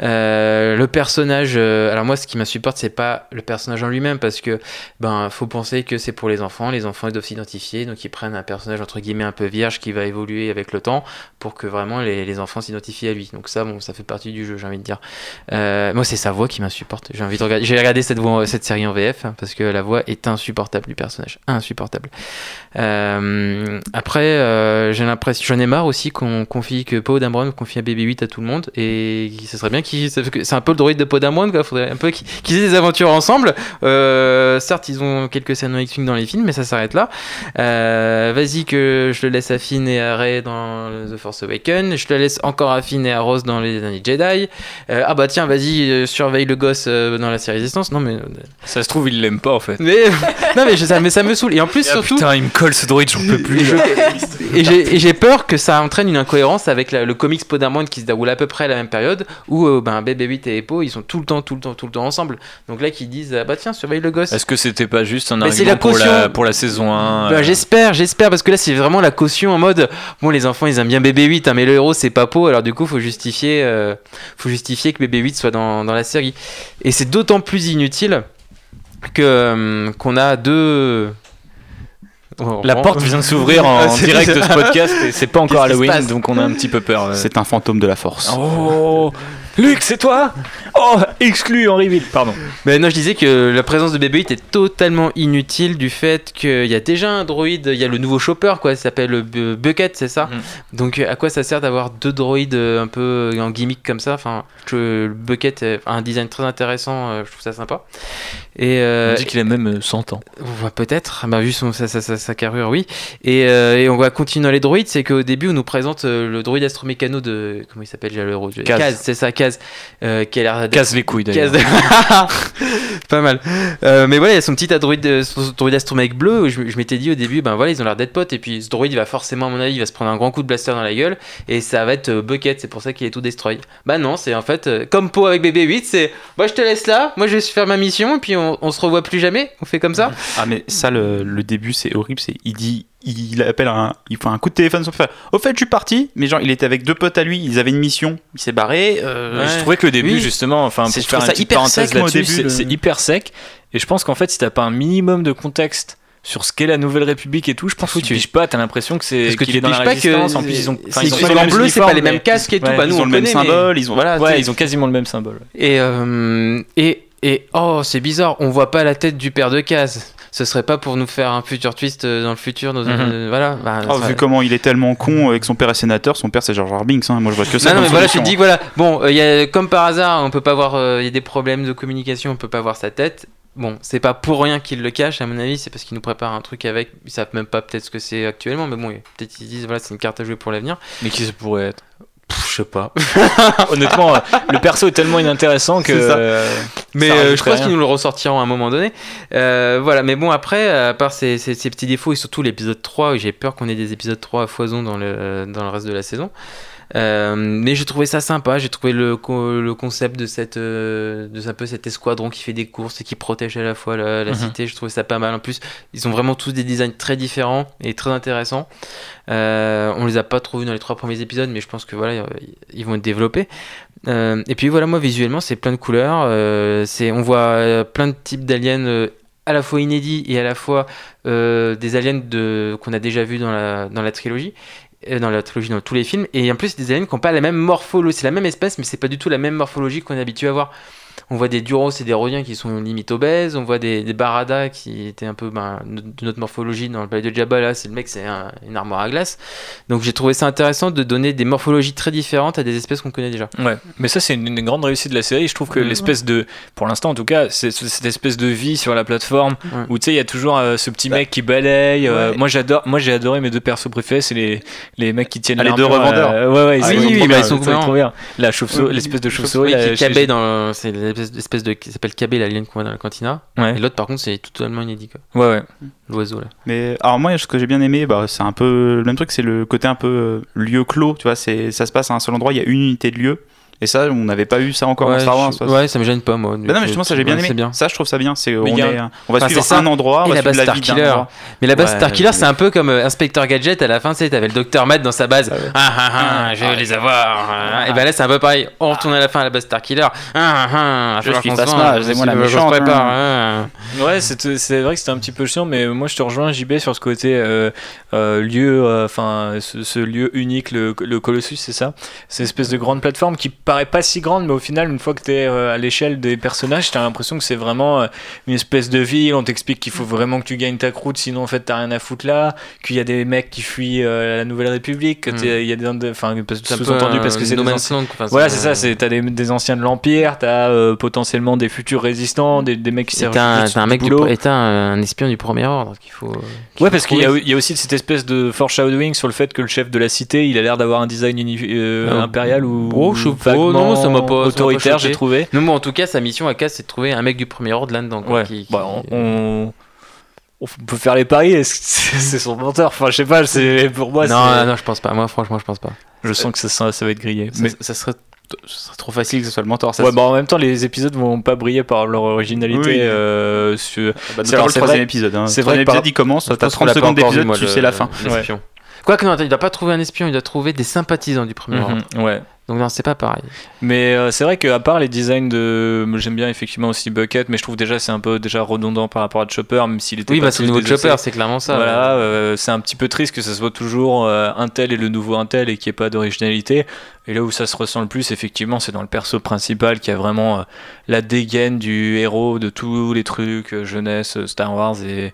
Euh, le personnage, euh, alors moi ce qui m'insupporte c'est pas le personnage en lui-même parce que ben faut penser que c'est pour les enfants, les enfants ils doivent s'identifier donc ils prennent un personnage entre guillemets un peu vierge qui va évoluer avec le temps pour que vraiment les, les enfants s'identifient à lui. Donc ça bon ça fait partie du jeu j'ai envie de dire. Moi c'est sa voix qui m'insupporte. J'ai envie de regarder, j'ai regardé cette voix, cette série en VF hein, parce que la voix est insupportable du personnage, insupportable. Après, euh, j'ai l'impression, j'en ai marre aussi qu'on confie que Poe Dameron confie un bébé 8 à tout le monde et ce serait bien qu'il, c'est un peu le droïde de Poe Dameron quoi. Faudrait un peu qu'ils qu'ils aient des aventures ensemble. Euh, certes, ils ont quelques scènes X-wing dans les films, mais ça s'arrête là. Euh, vas-y que je le laisse à Finn et à Rey dans The Force Awakens. Je le laisse encore à Finn et à Rose dans les derniers Jedi. Ah bah tiens, vas-y surveille le gosse dans la série Résistance. Non mais Ça se trouve, il l'aime pas en fait. mais non mais je- ça, mais ça me saoule et en plus Ah, surtout putain, il me colle ce droïde, j'en peux plus. et je- et j'ai et j'ai peur que ça entraîne une incohérence avec la- le comics Poderman qui se déroule à peu près à la même période où euh, ben, BB-8 et Epo ils sont tout le temps, tout le temps, tout le temps ensemble. Donc là qu'ils disent ah bah tiens surveille le gosse. Est-ce que c'était pas juste un Mais c'est argument la pour, la, caution. pour la saison 1 Bah, euh, j'espère, j'espère parce que là c'est vraiment la caution en mode bon les enfants ils aiment bien BB-8 hein, mais le héros c'est pas Poe alors du coup faut justifier euh, faut justifier que BB-8 soit dans, dans la série et c'est d'autant plus inutile que euh, qu'on a deux Oh, La porte vient de s'ouvrir en direct de ce podcast et c'est pas encore Halloween donc on a un petit peu peur. euh. C'est un fantôme de la force. Oh Luc, c'est toi? Oh Exclu en reveal, pardon. Mais non, je disais que la présence de BB-8 est totalement inutile du fait qu'il y a déjà un droïde, il y a le nouveau chopper, quoi, ça s'appelle le Bu- Bucket, c'est ça? Donc à quoi ça sert d'avoir deux droïdes euh, un peu en gimmick comme ça? Enfin, le Bucket a un design très intéressant, euh, je trouve ça sympa. Et, euh, On dit qu'il a même euh, 100 ans. Ouais, peut-être, bah, vu son, sa, sa, sa- sa carrure, oui. Et, euh, et on va continuer dans les droïdes, c'est qu'au début, on nous présente euh, le droïde astromécano de. Comment il s'appelle. Kaz, c'est ça, Euh, qui a l'air d'être- Casse les couilles d'ailleurs. Kaz- Pas mal. Euh, mais voilà, il y a son petit droïde, euh, son droïde astromech bleu. où Je, je m'étais dit au début, ben voilà, ils ont l'air d'être potes. Et puis ce droïde, il va forcément, à mon avis, il va se prendre un grand coup de blaster dans la gueule. Et ça va être Bucket, c'est pour ça qu'il est tout destroy. Bah non, c'est en fait, euh, comme Poe avec BB-8, c'est. Moi, je te laisse là, moi, je vais faire ma mission. Et puis on, on se revoit plus jamais. On fait comme ça. Ah mais ça le, le début c'est horrible, c'est il dit il appelle un il fait un coup de téléphone sans faire. Au fait, je suis parti, mais genre il était avec deux potes à lui, ils avaient une mission, il s'est barré. euh, Je trouvais que le début, oui. justement, enfin, C'est- pour faire ça hyper sec, là-dessus, c'est le- hyper sec. Et je pense qu'en fait, si t'as pas un minimum de contexte sur ce qu'est la Nouvelle République et tout, je pense que tu piges pas, t'as l'impression que c'est Parce que qu'il tu est dans la piges pas que résistance. En plus, ils ont, ils sont en bleu, c'est pas les mêmes casques et tout, bah, nous, ils on ont le même symbole, ils ont voilà. Ouais, ils ont quasiment le même symbole. Et, euh, et, et oh, c'est bizarre, on voit pas la tête du père de Kaz. Ce serait pas pour nous faire un futur twist euh, dans le futur, dans euh, voilà. bah, Oh, vu comment il est tellement con avec son père est sénateur, son père c'est George R. Binks, hein. moi je vois que ça. Non, non, mais voilà, je te dis que voilà. Bon, euh, il y a, comme par hasard, on peut pas voir. euh, Il y a des problèmes de communication, on peut pas voir sa tête. Bon, c'est pas pour rien qu'ils le cachent, à mon avis, c'est parce qu'ils nous préparent un truc avec. Ils savent même pas peut-être ce que c'est actuellement, mais bon, peut-être ils disent voilà, c'est une carte à jouer pour l'avenir. Mais qui ça pourrait être? Je sais pas. Honnêtement, le perso est tellement inintéressant que. Euh, Mais euh, je pense qu'ils nous le ressortiront à un moment donné. Euh, voilà, mais bon, après, à part ces, ces- ces petits défauts et surtout l'épisode 3, où j'ai peur qu'on ait des épisodes 3 à foison dans le, dans le reste de la saison. Euh, mais j'ai trouvé ça sympa, j'ai trouvé le, co- le concept de, cette, euh, de un peu cet escadron qui fait des courses et qui protège à la fois la, la Mhm. cité, je trouvais ça pas mal. En plus, ils ont vraiment tous des designs très différents et très intéressants. Euh, on les a pas trop vus dans les trois premiers épisodes, mais je pense que voilà, ils vont être développés. Et puis voilà, moi visuellement, c'est plein de couleurs. c'est, on voit plein de types d'aliens à la fois inédits et à la fois euh, des aliens de, qu'on a déjà vus dans la, dans la trilogie. Euh, dans la trilogie, dans tous les films. Et en plus, des aliens qui n'ont pas la même morphologie. C'est la même espèce, mais c'est pas du tout la même morphologie qu'on est habitué à voir. On voit des Duros et des Rhodiens qui sont limite obèses. On voit des, des Barada qui étaient un peu ben, de notre morphologie dans le palais de Jabba. Là, c'est le mec, c'est un- une armoire à glace. Donc j'ai trouvé ça intéressant de donner des morphologies très différentes à des espèces qu'on connaît déjà. Ouais, mais ça c'est une, une grande réussite de la série. Je trouve que l'espèce de, pour l'instant en tout cas, c'est c'est cette espèce de vie sur la plateforme où tu sais il y a toujours euh, ce petit mec qui balaye. euh, Ouais. moi j'adore, moi j'ai adoré mes deux persos préférés, c'est les, les mecs qui tiennent Ah, les deux l'armure, revendeurs. euh, ouais ouais, Ah ils oui, sont oui, trop bah, bien, ils sont trop bien. La chauve-souris, l'espèce de chauve-souris. Oui, qui cabé dans. C'est l'espèce l'espèce de. qui s'appelle cabé, l'alien qu'on voit dans la cantina. Ouais. Et l'autre, par contre, c'est totalement inédit. quoi. Ouais ouais. L'oiseau, là. Mais alors moi, ce que j'ai bien aimé, bah, c'est un peu le même truc, c'est le côté un peu euh, lieu clos, tu vois. C'est ça se passe à un seul endroit, il y a une unité de lieu. Et ça, on n'avait pas eu ça encore ouais, dans Star Wars. je- ouais, ça me gêne pas, moi. Bah non, mais justement, ça j'ai bien Ouais, aimé. C'est bien. Ça, je trouve ça bien. C'est on, il y a est- on va Enfin, suivre un endroit, on va la base Starkiller. endroit. Mais la base Ouais, Starkiller, mais- c'est un peu comme euh, Inspector Gadget à la fin, tu sais, t'avais le Docteur Matt dans sa base. Ah ah ah, je vais les avoir. Ah, Et ben là, c'est un peu pareil. On retourne à la fin à la base Starkiller. Ah ah ah, Je suis Phasma, venge, c'est moi la méchante, prépare, hein. hein. Ouais, c'est c'est vrai que c'était un petit peu chiant, mais moi je te rejoins JB sur ce côté euh, euh, lieu, euh, enfin ce, lieu unique, le, le Colossus, c'est ça C'est une espèce de grande plateforme qui paraît pas si grande, mais au final, une fois que tu es à l'échelle des personnages, t'as l'impression que c'est vraiment euh, une espèce de ville. On t'explique qu'il faut vraiment que tu gagnes ta croûte, sinon en fait t'as rien à foutre là. Qu'il y a des mecs qui fuient euh, la Nouvelle République, que Mm. il y a des, enfin sous-entendu parce que c'est No des anciens- Land, Voilà, c'est- ça. C'est t'as des, des anciens de l'Empire, t'as euh, potentiellement des futurs résistants, des, des mecs qui servent un, un mec du, et un, espion du premier ordre qu'il faut. Ouais, faut parce qu'il y, y a aussi cette espèce de foreshadowing sur le fait que le chef de la cité, il a l'air d'avoir un design uni- euh, Euh, impérial ou Oh, je. Vaguement Non, ça m'a pas- autoritaire, j'ai trouvé. Non, mais en tout cas, sa mission à Cass, c'est de trouver un mec du premier ordre là-dedans. quoi, Ouais. qui- Bah, qui- on, on- on peut faire les paris. Est-ce que c'est c'est son menteur? Enfin, je sais pas. C'est pour moi. non, c'est- non, non, je pense pas. Moi, franchement, je pense pas. Je sens que ça, ça, ça va être grillé. Ça, Mais ça serait, ça serait trop facile que ce soit le mentor. Ça, ouais, se- bah, en même temps, les épisodes vont pas briller par leur originalité. Oui. euh, sur- bah, c'est- notamment le c'est troisième vrai- épisode. Hein. c'est Le vrai troisième que par- épisode, il commence, Je t'as pense qu'on 30 l'a pas secondes encore vu, d'épisode, moi, tu le- sais la fin. l'espion. Quoique, non, attends, il doit pas trouver un espion, il doit trouver des sympathisants du premier ordre. Mhm, ouais. Donc, non, c'est pas pareil. Mais euh, c'est vrai qu'à part les designs de. J'aime bien effectivement aussi Bucket, mais je trouve déjà c'est un peu déjà redondant par rapport à Chopper, même s'il était. Oui, pas bah, c'est le nouveau. Chopper, c'est clairement ça. Voilà, euh, c'est un petit peu triste que ça soit toujours euh, un tel et le nouveau un tel et qu'il n'y ait pas d'originalité. Et là où ça se ressent le plus, effectivement, c'est dans le perso principal qui a vraiment euh, la dégaine du héros de tous les trucs jeunesse Star Wars et.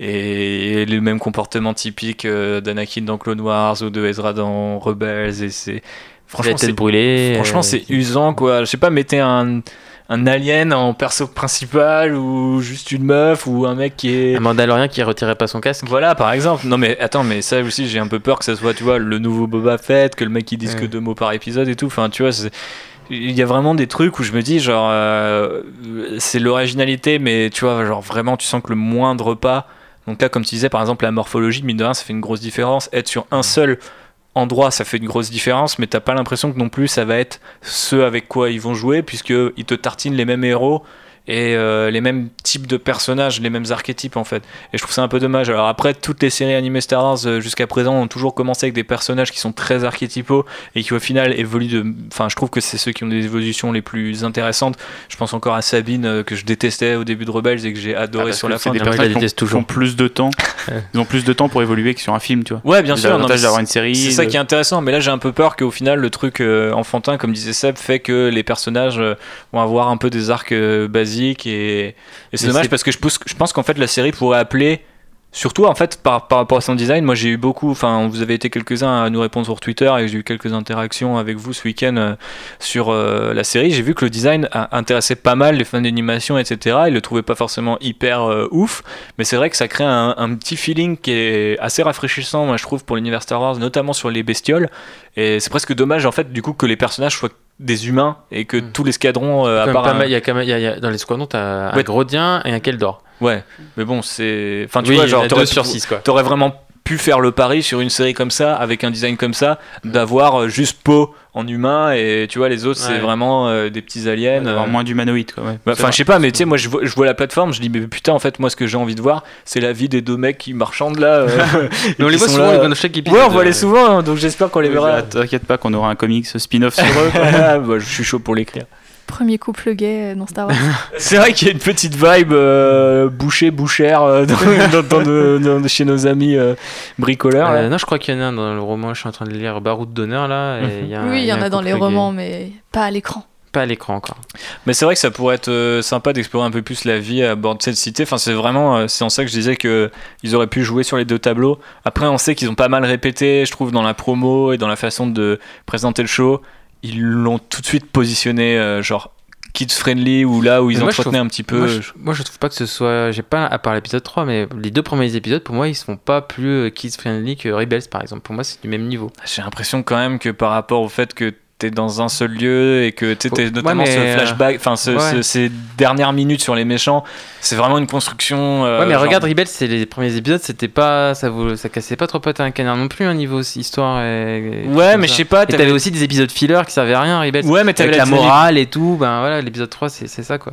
Et, le même comportement typique d'Anakin dans Clone Wars ou de Ezra dans Rebels et c'est franchement c'est brûlée. Franchement, euh, c'est usant, quoi. Je sais pas, mettez un, un alien en perso principal ou juste une meuf ou un mec qui est. Un Mandalorien qui retirait pas son casque. Voilà, par exemple. Non, mais attends, mais ça aussi, j'ai un peu peur que ça soit, tu vois, le nouveau Boba Fett, que le mec il dise Ouais. que deux mots par épisode et tout. Enfin, tu vois, il y a vraiment des trucs où je me dis, genre, euh, c'est l'originalité, mais tu vois, genre, vraiment, tu sens que le moindre pas. Donc là, comme tu disais, par exemple, la morphologie, mine de rien, ça fait une grosse différence. Être sur un seul endroit, ça fait une grosse différence, mais t'as pas l'impression que non plus ça va être ce avec quoi ils vont jouer, puisqu'ils te tartinent les mêmes héros et euh, les mêmes types de personnages, les mêmes archétypes en fait. Et je trouve ça un peu dommage. Alors après, toutes les séries animées Star Wars euh, jusqu'à présent ont toujours commencé avec des personnages qui sont très archétypaux et qui au final évoluent de... Enfin, je trouve que c'est ceux qui ont des évolutions les plus intéressantes. Je pense encore à Sabine euh, que je détestais au début de Rebels et que j'ai Ah, adoré parce sur la c'est fin. des Ah, personnages qui ont- qui ont toujours. plus de temps. Ils ont plus de temps pour évoluer que sur un film, tu vois. Ouais, bien sûr. d'avoir une série. C'est ça qui est intéressant, mais là j'ai un peu peur qu'au final le truc euh, enfantin, comme disait Seb, fait que les personnages euh, vont avoir un peu des arcs euh, et, et c'est dommage parce que je pense qu'en fait la série pourrait appeler. Surtout en fait par, par rapport à son design, moi j'ai eu beaucoup, enfin vous avez été quelques-uns à nous répondre sur Twitter et j'ai eu quelques interactions avec vous ce week-end euh, sur euh, la série. J'ai vu que le design a intéressé pas mal les fans d'animation, etc. Ils le trouvaient pas forcément hyper euh, ouf, mais c'est vrai que ça crée un, un petit feeling qui est assez rafraîchissant, moi je trouve, pour l'univers Star Wars, notamment sur les bestioles. Et c'est presque dommage en fait du coup que les personnages soient des humains et que Mm. tous les escadrons, euh, à part un- y a y a- il y a- dans les squadrons, t'as un. Grodien et un Keldor. Ouais, mais bon, c'est. Enfin, tu Oui, vois, genre, a t'aurais sur pu- six, quoi. T'aurais vraiment pu faire le pari sur une série comme ça, avec un design comme ça, d'avoir euh, juste Poe en humain et tu vois, les autres, c'est vraiment euh, des petits aliens. D'avoir euh. moins d'humanoïdes, quoi. ouais. Bah, Enfin, je sais pas, mais tu sais, moi, je vois, je vois la plateforme, je dis, mais putain, en fait, moi, ce que j'ai envie de voir, c'est la vie des deux mecs qui marchandent là. euh, Mais on les voit souvent là. dans chaque épisode. Ouais, on voit les euh, souvent, hein, donc j'espère qu'on les verra. T'inquiète pas qu'on aura un comics spin-off sur eux. quoi. Ah, bah, je suis chaud pour l'écrire. Premier couple gay euh, dans Star Wars. C'est vrai qu'il y a une petite vibe euh, boucher bouchère euh, dans, dans- dans nos- dans- chez nos amis euh, bricoleurs. là. Euh, non, je crois qu'il y en a un dans le roman. Je suis en train de lire Baroud d'honneur là. et il y a un- oui, il y en a dans les gay. romans, mais pas à l'écran. Pas à l'écran encore. Mais c'est vrai que ça pourrait être euh, sympa d'explorer un peu plus la vie à bord de cette cité. Enfin, c'est vraiment, euh, c'est en ça que je disais que ils auraient pu jouer sur les deux tableaux. Après, on sait qu'ils ont pas mal répété, je trouve, dans la promo et dans la façon de présenter le show. Ils l'ont tout de suite positionné, euh, genre kids friendly ou là où ils moi, entretenaient trouve- un petit peu. Moi je, moi, je trouve pas que ce soit. J'ai pas, à part l'épisode 3, mais les deux premiers épisodes, pour moi, ils sont pas plus euh, kids friendly que Rebels par exemple. Pour moi, c'est du même niveau. J'ai l'impression quand même que par rapport au fait que t'es dans un seul lieu et que tu t'es notamment ce euh, flashback, enfin ce- ouais. ce- ces dernières minutes sur les méchants, c'est vraiment une construction. euh, ouais, mais genre- regarde Rebels, c'est les premiers épisodes, c'était pas. Ça, vaut- ça cassait pas trop pattes à un canard non plus, un niveau aussi, histoire. Et, et Ouais, mais je sais pas, t'avais- aussi des épisodes filler qui servaient à rien, Rebels. Ouais, mais t'avais la la morale et tout, ben voilà, l'épisode 3, c'est c'est ça quoi.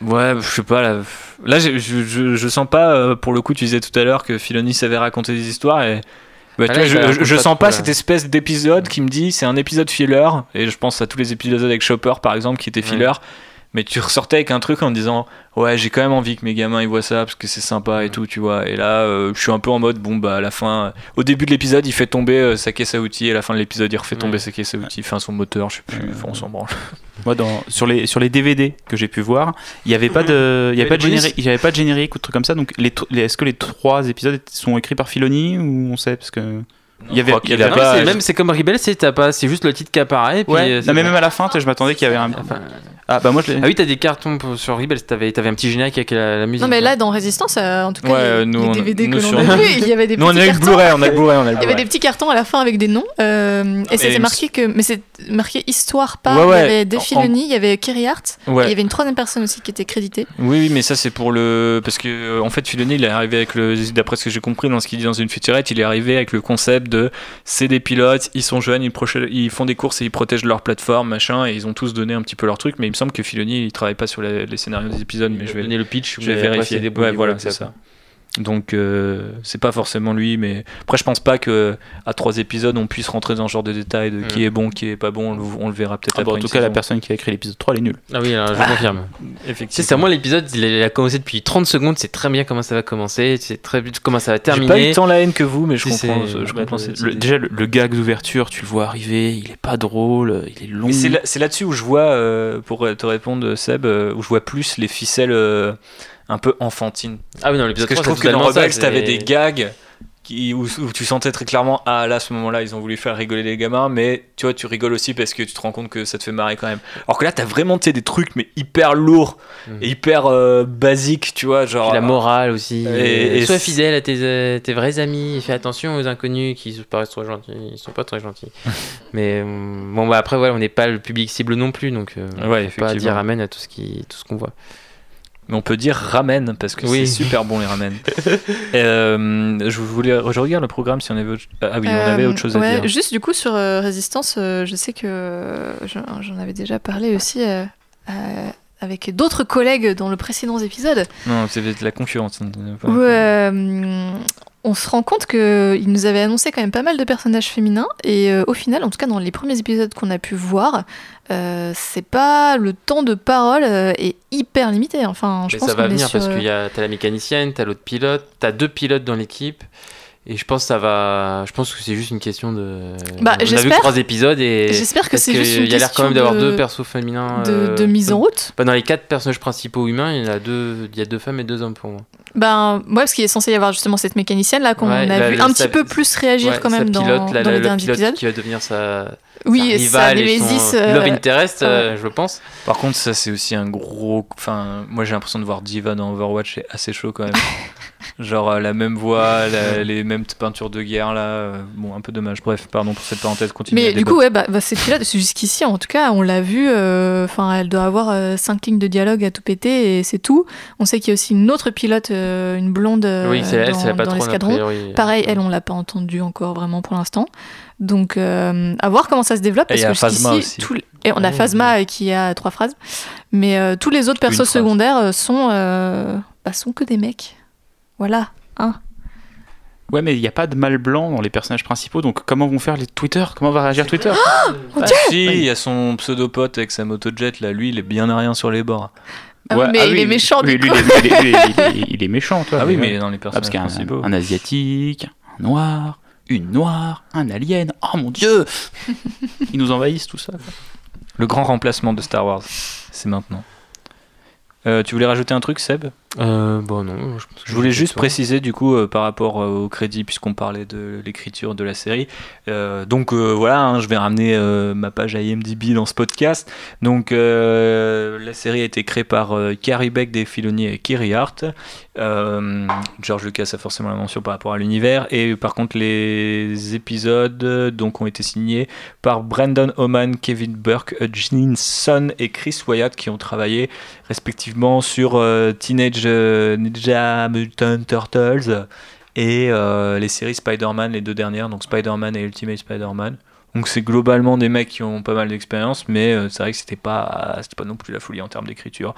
Ouais, je sais pas. Là, là je, je, je- je sens pas, euh, pour le coup, tu disais tout à l'heure que Filoni savait raconter des histoires et. Bah, Ah là, vois, je, sens pas cette espèce d'épisode qui me dit c'est un épisode filler et je pense à tous les épisodes avec Chopper par exemple qui étaient filler mais tu ressortais avec un truc en disant ouais j'ai quand même envie que mes gamins ils voient ça parce que c'est sympa et tout tu vois. Et là euh, je suis un peu en mode bon bah à la fin euh, au début de l'épisode il fait tomber euh, sa caisse à outils et à la fin de l'épisode il refait tomber Ouais. sa caisse à outils enfin son moteur je sais plus enfin, on s'en branle. Moi, dans, sur, les, sur les DVD que j'ai pu voir, il n'y avait pas de, il y avait pas de générique, il y avait pas de générique ou de truc comme ça. Donc, les- est-ce que les trois épisodes sont écrits par Filoni ou on sait? Parce que il y avait, il y avait Non, pas. mais c'est- même c'est comme Rebels, c'est t'as pas, c'est juste le titre qui apparaît. Puis Ouais, non, mais bon. même à la fin, je m'attendais qu'il y avait un. Ah bah moi je l'ai. Ah oui, t'as des cartons pour- sur Rebels, t'avais, t'avais un petit générique avec la, la musique. Non, mais là, dans Résistance, euh, en tout cas, Ouais, les, nous, les DVD nous, que l'on a vus, il y avait des Nous, on petits a eu le cartons. Blu-ray, on a le Blu-ray, on a le Il y avait Blu-ray. des petits cartons à la fin avec des noms. euh, et Et c'était marqué que. Mais c'est marqué Histoire par. Ouais, ouais. Il y avait des En- Filoni, il y avait Kerry Hart. Ouais. Et il y avait une troisième personne aussi qui était créditée. Oui, oui, mais ça c'est pour le parce que euh, en fait Filoni il est arrivé avec le d'après ce que j'ai compris dans ce qu'il dit dans une featurette, il est arrivé avec le concept de c'est des pilotes, ils sont jeunes, ils, font des courses et ils protègent leur plateforme machin et ils ont tous donné un petit peu leur truc, mais il me semble que Filoni il travaille pas sur les, les scénarios des épisodes, mais je vais donner le pitch, je vais vérifier. ouais, voilà, c'est ça. Donc euh, c'est pas forcément lui, mais après je pense pas que à trois épisodes on puisse rentrer dans ce genre de détails de qui Mm. est bon, qui est pas bon, on le, on le verra peut-être Ah après en tout cas, la personne qui a écrit l'épisode 3, elle est nulle. Ah oui, alors, je Ah, confirme. effectivement. C'est ça, moi l'épisode, il a, commencé depuis 30 secondes, c'est très bien comment ça va commencer, c'est très bien comment ça va J'ai terminer. pas eu tant la haine que vous, mais je comprends. c'est- Je, je comprends le- déjà, le, le gag d'ouverture, tu le vois arriver, il est pas drôle, il est long. C'est là- c'est là-dessus où je vois, euh, pour te répondre, Seb, euh, où je vois plus les ficelles euh, un peu enfantines. Ah oui, non, Parce l'épisode que je 3, trouve que dans Rebels, t'avais des gags qui, où, où tu sentais très clairement, ah là, à ce moment-là, ils ont voulu faire rigoler les gamins, mais tu vois, tu rigoles aussi parce que tu te rends compte que ça te fait marrer quand même. Alors que là, t'as vraiment des trucs, mais hyper lourds et hyper euh, basiques, tu vois, genre. Puis la morale aussi. Et- et Sois fidèle à tes, euh, tes vrais amis. Fais attention aux inconnus qui se paraissent trop gentils. Ils sont pas très gentils. Mais euh, bon, bah après, voilà, on n'est pas le public cible non plus. Donc, euh, Ouais, faut pas dire amen à tout ce qui- tout ce qu'on voit. Mais on peut dire ramen parce que Oui. c'est super bon les ramen. Euh, je voulais, je regarde le programme si on avait autre, ah oui, on avait Euh, autre chose ouais, à dire. Juste du coup sur euh, Résistance, euh, je sais que euh, j'en avais déjà parlé aussi euh, euh, avec d'autres collègues dans le précédent épisode. Non, c'est peut-être la concurrence. hein, Où euh, on se rend compte qu'il nous avait annoncé quand même pas mal de personnages féminins et euh, au final, en tout cas dans les premiers épisodes qu'on a pu voir, euh, c'est pas le temps de parole euh, est hyper limité. Enfin, je Mais pense ça va venir sur, parce qu'il y a t'as la mécanicienne, t'as l'autre pilote, t'as deux pilotes dans l'équipe. Et je pense que ça va. Je pense que c'est juste une question de. Bah, on a vu trois épisodes et. j'espère que c'est juste une Il y a l'air quand même question d'avoir de- deux persos féminins. de- euh, de mise en route. Bah, dans les quatre personnages principaux humains, il y en a deux. Il y a deux femmes et deux hommes pour moi. Ben, ouais, parce qu'il est censé y avoir justement cette mécanicienne là qu'on Ouais, a la- vu la- un sa- petit peu plus réagir Ouais, quand même dans, pilote, dans la- les le derniers pilote épisodes. qui va devenir sa. Oui, sa Némésis, euh, Love interest, ouais. euh, je pense. Par contre, ça c'est aussi un gros. Enfin, moi j'ai l'impression de voir Diva dans Overwatch, c'est assez chaud quand même. Genre euh, la même voix, la- les mêmes peintures de guerre là. euh, Bon, un peu dommage. Bref, pardon pour cette parenthèse. Continue. Mais du coup, ouais, bah, bah, cette pilote, jusqu'ici, en tout cas, on l'a vu, euh, enfin, elle doit avoir euh, cinq lignes de dialogue à tout péter et c'est tout. On sait qu'il y a aussi une autre pilote, euh, une blonde euh, Oui, c'est elle, dans, c'est la dans l'escadron. Pareil, elle, on l'a pas entendue encore vraiment pour l'instant. Donc, euh, à voir comment ça se développe. Et il y Parce a que Phasma jusqu'ici, les- et on a. Phasma qui a trois phrases. Mais euh, tous les autres persos secondaires sont, euh, bah, sont que des mecs. Voilà. Hein. Ouais, mais il n'y a pas de mâle blanc dans les personnages principaux, donc comment vont faire les Twitter? Comment va réagir Twitter? Ah, si, il y a son pseudo-pote avec sa motojet, là, lui, il est bien à rien sur les bords. Ah oui, mais il est méchant, oui, du lui, coup. il est- lui, il est- il est- il est méchant, toi. Ah oui, mais ouais. dans les Ah, parce personnages principaux. un, un asiatique, un noir, une noire, un alien. Oh mon dieu Ils nous envahissent tout ça. quoi. Le grand remplacement de Star Wars, c'est maintenant. Euh, tu voulais rajouter un truc, Seb? Euh, bon, non. Je, voulais juste préciser du coup euh, par rapport euh, au crédit puisqu'on parlait de l'écriture de la série. Donc voilà, hein, je vais ramener ma page IMDb dans ce podcast. Donc la série a été créée par Carrie Beck des Filoni et Kiri Hart. George Lucas a forcément la mention par rapport à l'univers et par contre les épisodes donc ont été signés par Brandon Oman, Kevin Burke, Hutchinson et Chris Wyatt qui ont travaillé respectivement sur Teenage euh, Ninja Mutant Turtles et euh, les séries Spider-Man, les deux dernières, donc Spider-Man et Ultimate Spider-Man. Donc c'est globalement des mecs qui ont pas mal d'expérience, mais euh, c'est vrai que c'était pas, c'était pas non plus la folie en termes d'écriture.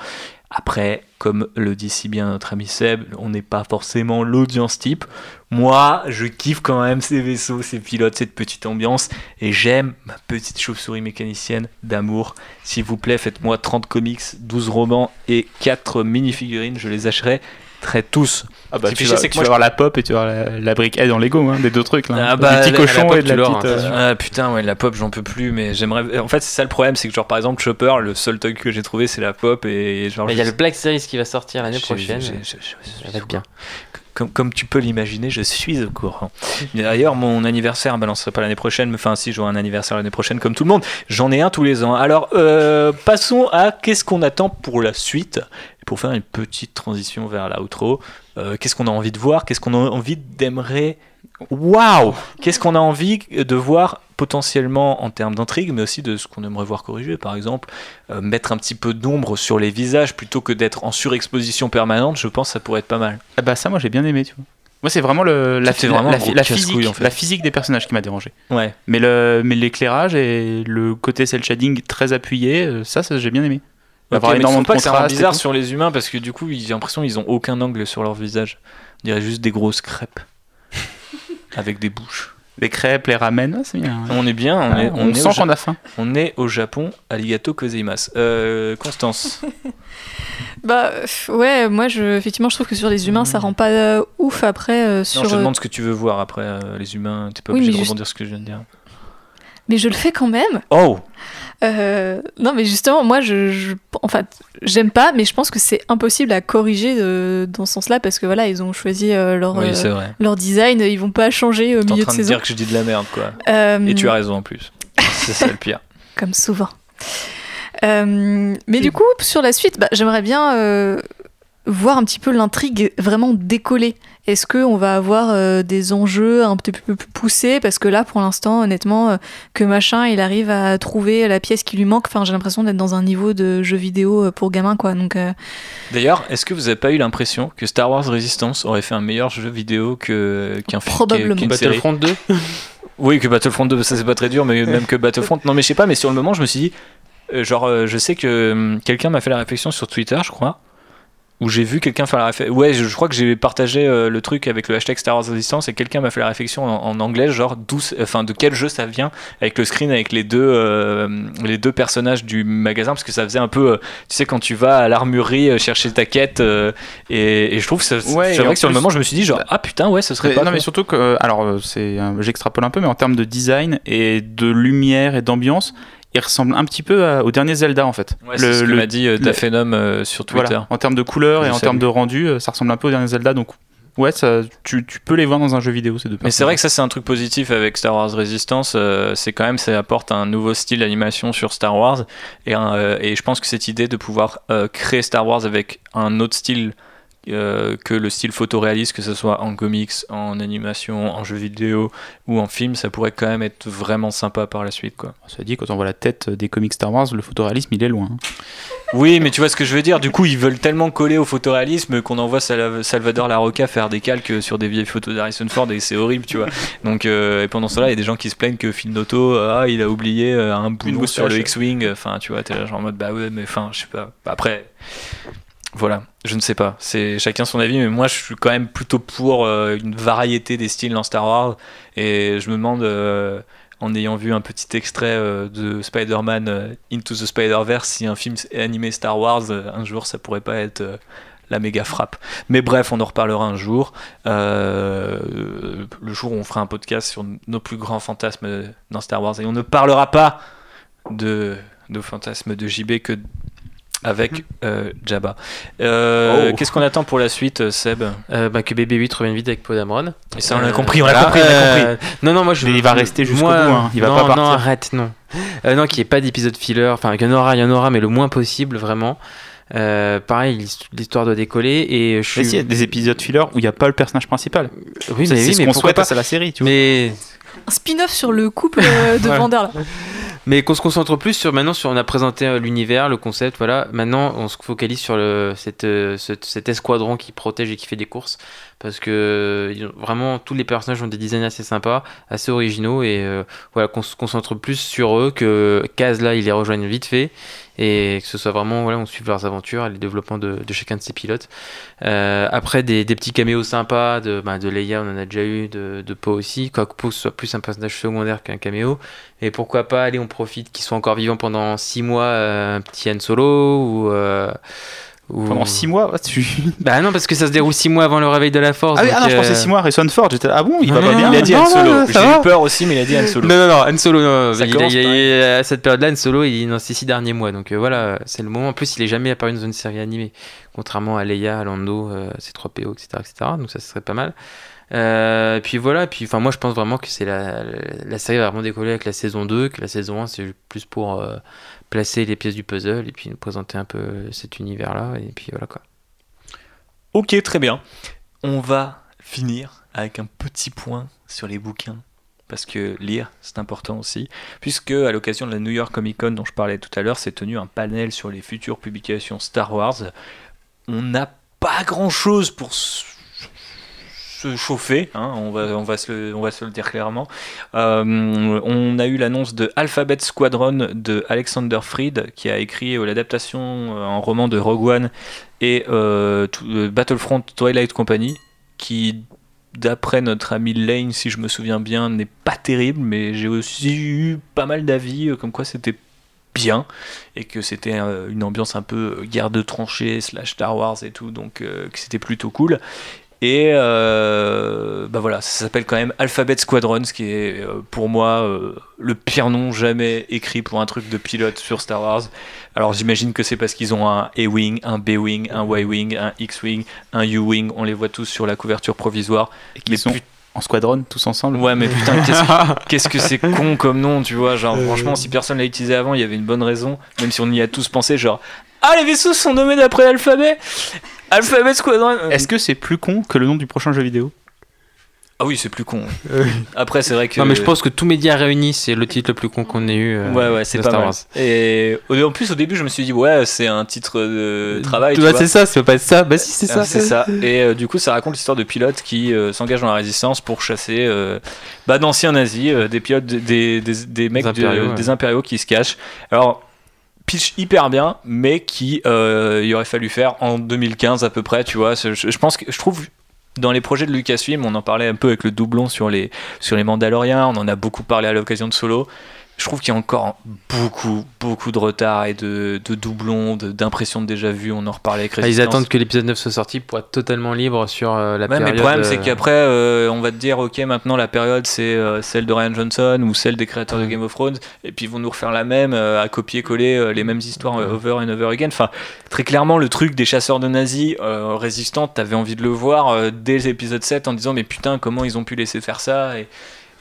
Après, comme le dit si bien notre ami Seb, on n'est pas forcément l'audience type. Moi, je kiffe quand même ces vaisseaux, ces pilotes, cette petite ambiance, et j'aime ma petite chauve-souris mécanicienne d'amour. S'il vous plaît, faites-moi 30 comics, 12 romans et 4 mini-figurines, je les achèterai très tous. Ah bah, tu vas, chier, c'est que tu moi, vas je- avoir la pop et tu vas avoir la, la brique Head en Lego, hein, des deux trucs là. Ah bah, du petit la- cochon la pop, et de la petite. hein, euh, Ah putain, ouais, la pop, j'en peux plus, mais j'aimerais. En fait, c'est ça le problème, c'est que genre par exemple Chopper, le seul truc que j'ai trouvé, c'est la pop et genre. Mais Il y a le Black Series qui va sortir l'année prochaine. Ça va être bien. Comme, comme tu peux l'imaginer, je suis au courant. D'ailleurs, mon anniversaire, ben non, ce serait pas l'année prochaine, mais enfin, si j'aurai un anniversaire l'année prochaine, comme tout le monde, j'en ai un tous les ans. Alors, euh, passons à qu'est-ce qu'on attend pour la suite, pour faire une petite transition vers l'outro. Euh, qu'est-ce qu'on a envie de voir? Qu'est-ce qu'on a envie d'aimerait Waouh Qu'est-ce qu'on a envie de voir potentiellement en termes d'intrigue, mais aussi de ce qu'on aimerait voir corriger, par exemple, euh, mettre un petit peu d'ombre sur les visages plutôt que d'être en surexposition permanente, je pense que ça pourrait être pas mal. Ah bah ça, moi j'ai bien aimé, tu vois. Moi c'est vraiment le, la, la- vraiment physique, en fait. la physique des personnages qui m'a dérangé. Ouais. Mais le, mais l'éclairage et le côté cel shading très appuyé, euh, ça, ça j'ai bien aimé. Il va y Ok, avoir mais énormément de pas que ça rend contraste. et bizarre sur les humains parce que du coup, j'ai l'impression qu'ils ont aucun angle sur leur visage. On dirait juste des grosses crêpes avec des bouches. Les crêpes, les ramen, c'est bien. On est bien, on, Ah, est, on est sent qu'on a faim. On est au Japon, arigato gozaimasu. Euh, Constance. Bah ouais, moi je, effectivement je trouve que sur les humains ça rend pas euh, ouf après euh, sur. non, je te euh, demande ce que tu veux voir après euh, les humains. T'es pas Oui, obligé de juste- rebondir sur ce que je viens de dire. Mais je le fais quand même. Oh Euh, non, mais justement, moi, je, je- enfin, j'aime pas, mais je pense que c'est impossible à corriger euh, dans ce sens-là parce que voilà, ils ont choisi euh, leur Oui, leur design, ils vont pas changer au T'es en milieu train de de saison. dire que je dis de la merde, quoi. Et tu as raison en plus. C'est ça le pire. Comme souvent. Mais du coup, sur la suite, bah, j'aimerais bien voir un petit peu l'intrigue vraiment décoller. Est-ce qu'on va avoir euh, des enjeux un petit peu plus poussés? Parce que là, pour l'instant, honnêtement, euh, que machin, il arrive à trouver la pièce qui lui manque. Enfin, j'ai l'impression d'être dans un niveau de jeu vidéo euh, pour gamins, quoi. Donc, euh, D'ailleurs, est-ce que vous avez pas eu l'impression que Star Wars Resistance aurait fait un meilleur jeu vidéo que qu'un film Probablement. qu'une série? Battlefront 2 Oui, que Battlefront 2, ça c'est pas très dur, mais même que Battlefront. Non, mais je sais pas, mais sur le moment, je me suis dit, euh, genre, euh, je sais que hum, quelqu'un m'a fait la réflexion sur Twitter, je crois, où j'ai vu quelqu'un faire la réflexion. Ouais, je, je crois que j'ai partagé euh, le truc avec le hashtag Star Wars Resistance et quelqu'un m'a fait la réflexion en, en anglais, genre, enfin, de quel jeu ça vient, avec le screen avec les deux, euh, les deux personnages du magasin, parce que ça faisait un peu, euh, tu sais, quand tu vas à l'armurerie chercher ta quête, et, et je trouve que ça- Ouais, c'est vrai que sur le moment, je me suis dit, genre, ah putain, ouais, ce serait pas. non, mais surtout que, alors, c'est, j'extrapole un peu, mais en termes de design et de lumière et d'ambiance, il ressemble un petit peu à- au dernier Zelda en fait. Ouais, c'est ce que m'a dit euh, Daphenom euh, sur Twitter. Voilà, en termes de couleur Je et en termes de rendu, euh, ça ressemble un peu au dernier Zelda, donc ouais, ça, tu, tu peux les voir dans un jeu vidéo ces deux Mais c'est vrai que ça c'est un truc positif avec Star Wars Resistance, euh, c'est quand même ça apporte un nouveau style d'animation sur Star Wars et, un, euh, et je pense que cette idée de pouvoir créer Star Wars avec un autre style euh, que le style photoréaliste, que ce soit en comics, en animation, en jeu vidéo ou en film, ça pourrait quand même être vraiment sympa par la suite quoi. Ça dit quand on voit la tête des comics Star Wars, le photoréalisme il est loin. Oui, mais tu vois ce que je veux dire. Du coup, ils veulent tellement coller au photoréalisme qu'on envoie Sal- Salvador Larocca faire des calques sur des vieilles photos d'Harrison Ford et c'est horrible, tu vois. Donc, euh, et pendant cela, il y a des gens qui se plaignent que Phil Noto, euh, ah, il a oublié euh, un boulon sur le. X-Wing. Enfin, tu vois, t'es là genre en mode, bah ouais, mais enfin, je sais pas. Après. Voilà, je ne sais pas. C'est chacun son avis, mais moi je suis quand même plutôt pour euh, une variété des styles dans Star Wars. Et je me demande, euh, en ayant vu un petit extrait euh, de Spider-Man Into the Spider-Verse, si un film animé Star Wars, un jour, ça pourrait pas être la méga frappe. Mais bref, on en reparlera un jour. Le jour où on fera un podcast sur nos plus grands fantasmes dans Star Wars. Et on ne parlera pas de nos fantasmes de JB que avec euh, Jabba. Euh, Oh. Qu'est-ce qu'on attend pour la suite, euh, Seb? Euh, bah, que BB-8 revienne vite avec Poe Dameron. Et ça, on l'a Euh, compris, on l'a compris, on l'a euh, compris. Non, non, moi je. Mais il va rester jusqu'au bout, hein. Il va non, pas partir. Non, arrête, non. Euh, non, qu'il n'y ait pas d'épisode filler. Enfin, qu'il y en aura, il y en aura, mais le moins possible, vraiment. Euh, pareil, l'hist- l'histoire doit décoller et je suis. Mais si, il y a des épisodes filler où il n'y a pas le personnage principal. Oui, C'est- mais c'est oui, ce mais qu'on souhaite pas à la série, tu vois. Mais Un spin-off sur le couple de. Vander là. Mais qu'on se concentre plus sur maintenant sur on a présenté euh, l'univers, le concept, voilà. Maintenant, on se focalise sur euh, ce- cet escadron qui protège et qui fait des courses parce que vraiment tous les personnages ont des designs assez sympas, assez originaux et euh, voilà qu'on se concentre plus sur eux que Kaz là il les rejoigne vite fait et que ce soit vraiment voilà on suive leurs aventures, et les développements de, chacun de ces pilotes. Euh, après des, petits caméos sympas de bah, de Leia on en a déjà eu, de, de Poe aussi, quoique Poe soit plus un personnage secondaire qu'un caméo. Et pourquoi pas, allez, on profite qu'ils soient encore vivants pendant 6 mois, euh, un petit Han Solo ou. Euh, ou- Pendant 6 mois, tu. Bah non, parce que ça se déroule 6 mois avant le réveil de la Force. Ah oui, ah non, je pensais euh, 6 mois, Harrison Ford. J'étais ah bon, il va Non, pas non, bien. Il a dit Han Solo. J'ai eu peur aussi, mais il a dit Han Solo. Non, non, non, Han Solo, non, Ça il, commence il- il- à cette période-là, Han Solo, il est dans ces 6 derniers mois. Donc euh, voilà, c'est le moment. En plus, il est jamais apparu dans une série animée. Contrairement à Leia, à Lando, euh, C3PO, etc., etc. Donc ça, ce serait pas mal. Euh, puis voilà, puis enfin moi je pense vraiment que c'est la, série va vraiment décoller avec la saison 2, que la saison 1 c'est plus pour euh, placer les pièces du puzzle et puis nous présenter un peu cet univers là et puis voilà quoi. Ok, très bien. On va finir avec un petit point sur les bouquins. Parce que lire, c'est important aussi. Puisque, à l'occasion de la New York Comic Con dont je parlais tout à l'heure, s'est tenu un panel sur les futures publications Star Wars. On n'a pas grand chose pour se chauffer, hein, on, va, on, va se le, on va se le dire clairement. Euh, on a eu l'annonce de Alphabet Squadron de Alexander Freed, qui a écrit euh, l'adaptation euh, en roman de Rogue One et Battlefront Twilight Company, qui, d'après notre ami Lane, si je me souviens bien, n'est pas terrible, mais j'ai aussi eu pas mal d'avis comme quoi c'était bien et que c'était une ambiance un peu guerre de tranchées slash Star Wars et tout, donc que c'était plutôt cool. Et euh, bah voilà, ça s'appelle quand même Alphabet Squadron, ce qui est euh, pour moi euh, le pire nom jamais écrit pour un truc de pilote sur Star Wars. Alors j'imagine que c'est parce qu'ils ont un A-Wing, un B-Wing, un Y-Wing, un X-Wing, un U-Wing, on les voit tous sur la couverture provisoire. Et qui sont en squadron tous ensemble. Ouais, mais putain, qu'est-ce que- qu'est-ce que c'est con comme nom, tu vois. Genre, franchement, si personne l'a utilisé avant, il y avait une bonne raison, même si on y a tous pensé, genre, ah, les vaisseaux sont nommés d'après l'alphabet Alphabet Squadron Est-ce que c'est plus con que le nom du prochain jeu vidéo? Ah oui, c'est plus con. Après, c'est vrai que. Non mais je pense que tous médias réunis c'est le titre le plus con qu'on ait eu. euh, Ouais, ouais, c'est pas Star mal. Wars. Et en plus, au début, je me suis dit, ouais, c'est un titre de travail. tu Ouais, vois. c'est ça, ça peut pas être ça. Bah si c'est Ah, ça. c'est ça. Et euh, du coup, ça raconte l'histoire de pilotes qui euh, s'engagent dans la résistance pour chasser bah, d'anciens nazis, des pilotes, des, des, des mecs, Des de- impériaux, ouais. des impériaux qui se cachent. Alors, pitch hyper bien, mais qui il aurait fallu faire en 2015 à peu près, tu vois. Je, je pense que je trouve. Dans les projets de Lucasfilm, on en parlait un peu avec le doublon sur les, sur les Mandaloriens, on en a beaucoup parlé à l'occasion de Solo. Je trouve qu'il y a encore beaucoup, beaucoup de retard et de, de doublons, d'impressions de déjà vu. On en reparlait avec Ah, ils Resistance. attendent que l'épisode 9 soit sorti pour être totalement libre sur euh, la Ouais, mais période. le problème, euh, c'est qu'après, euh, on va te dire, ok, maintenant la période, c'est euh, celle de Ryan Johnson ou celle des créateurs de Game of Thrones, et puis ils vont nous refaire la même, euh, à copier-coller euh, les mêmes histoires euh, over and over again. Enfin, très clairement, le truc des chasseurs de nazis euh, résistants, t'avais envie de le voir euh, dès l'épisode 7 en disant, mais putain, comment ils ont pu laisser faire ça et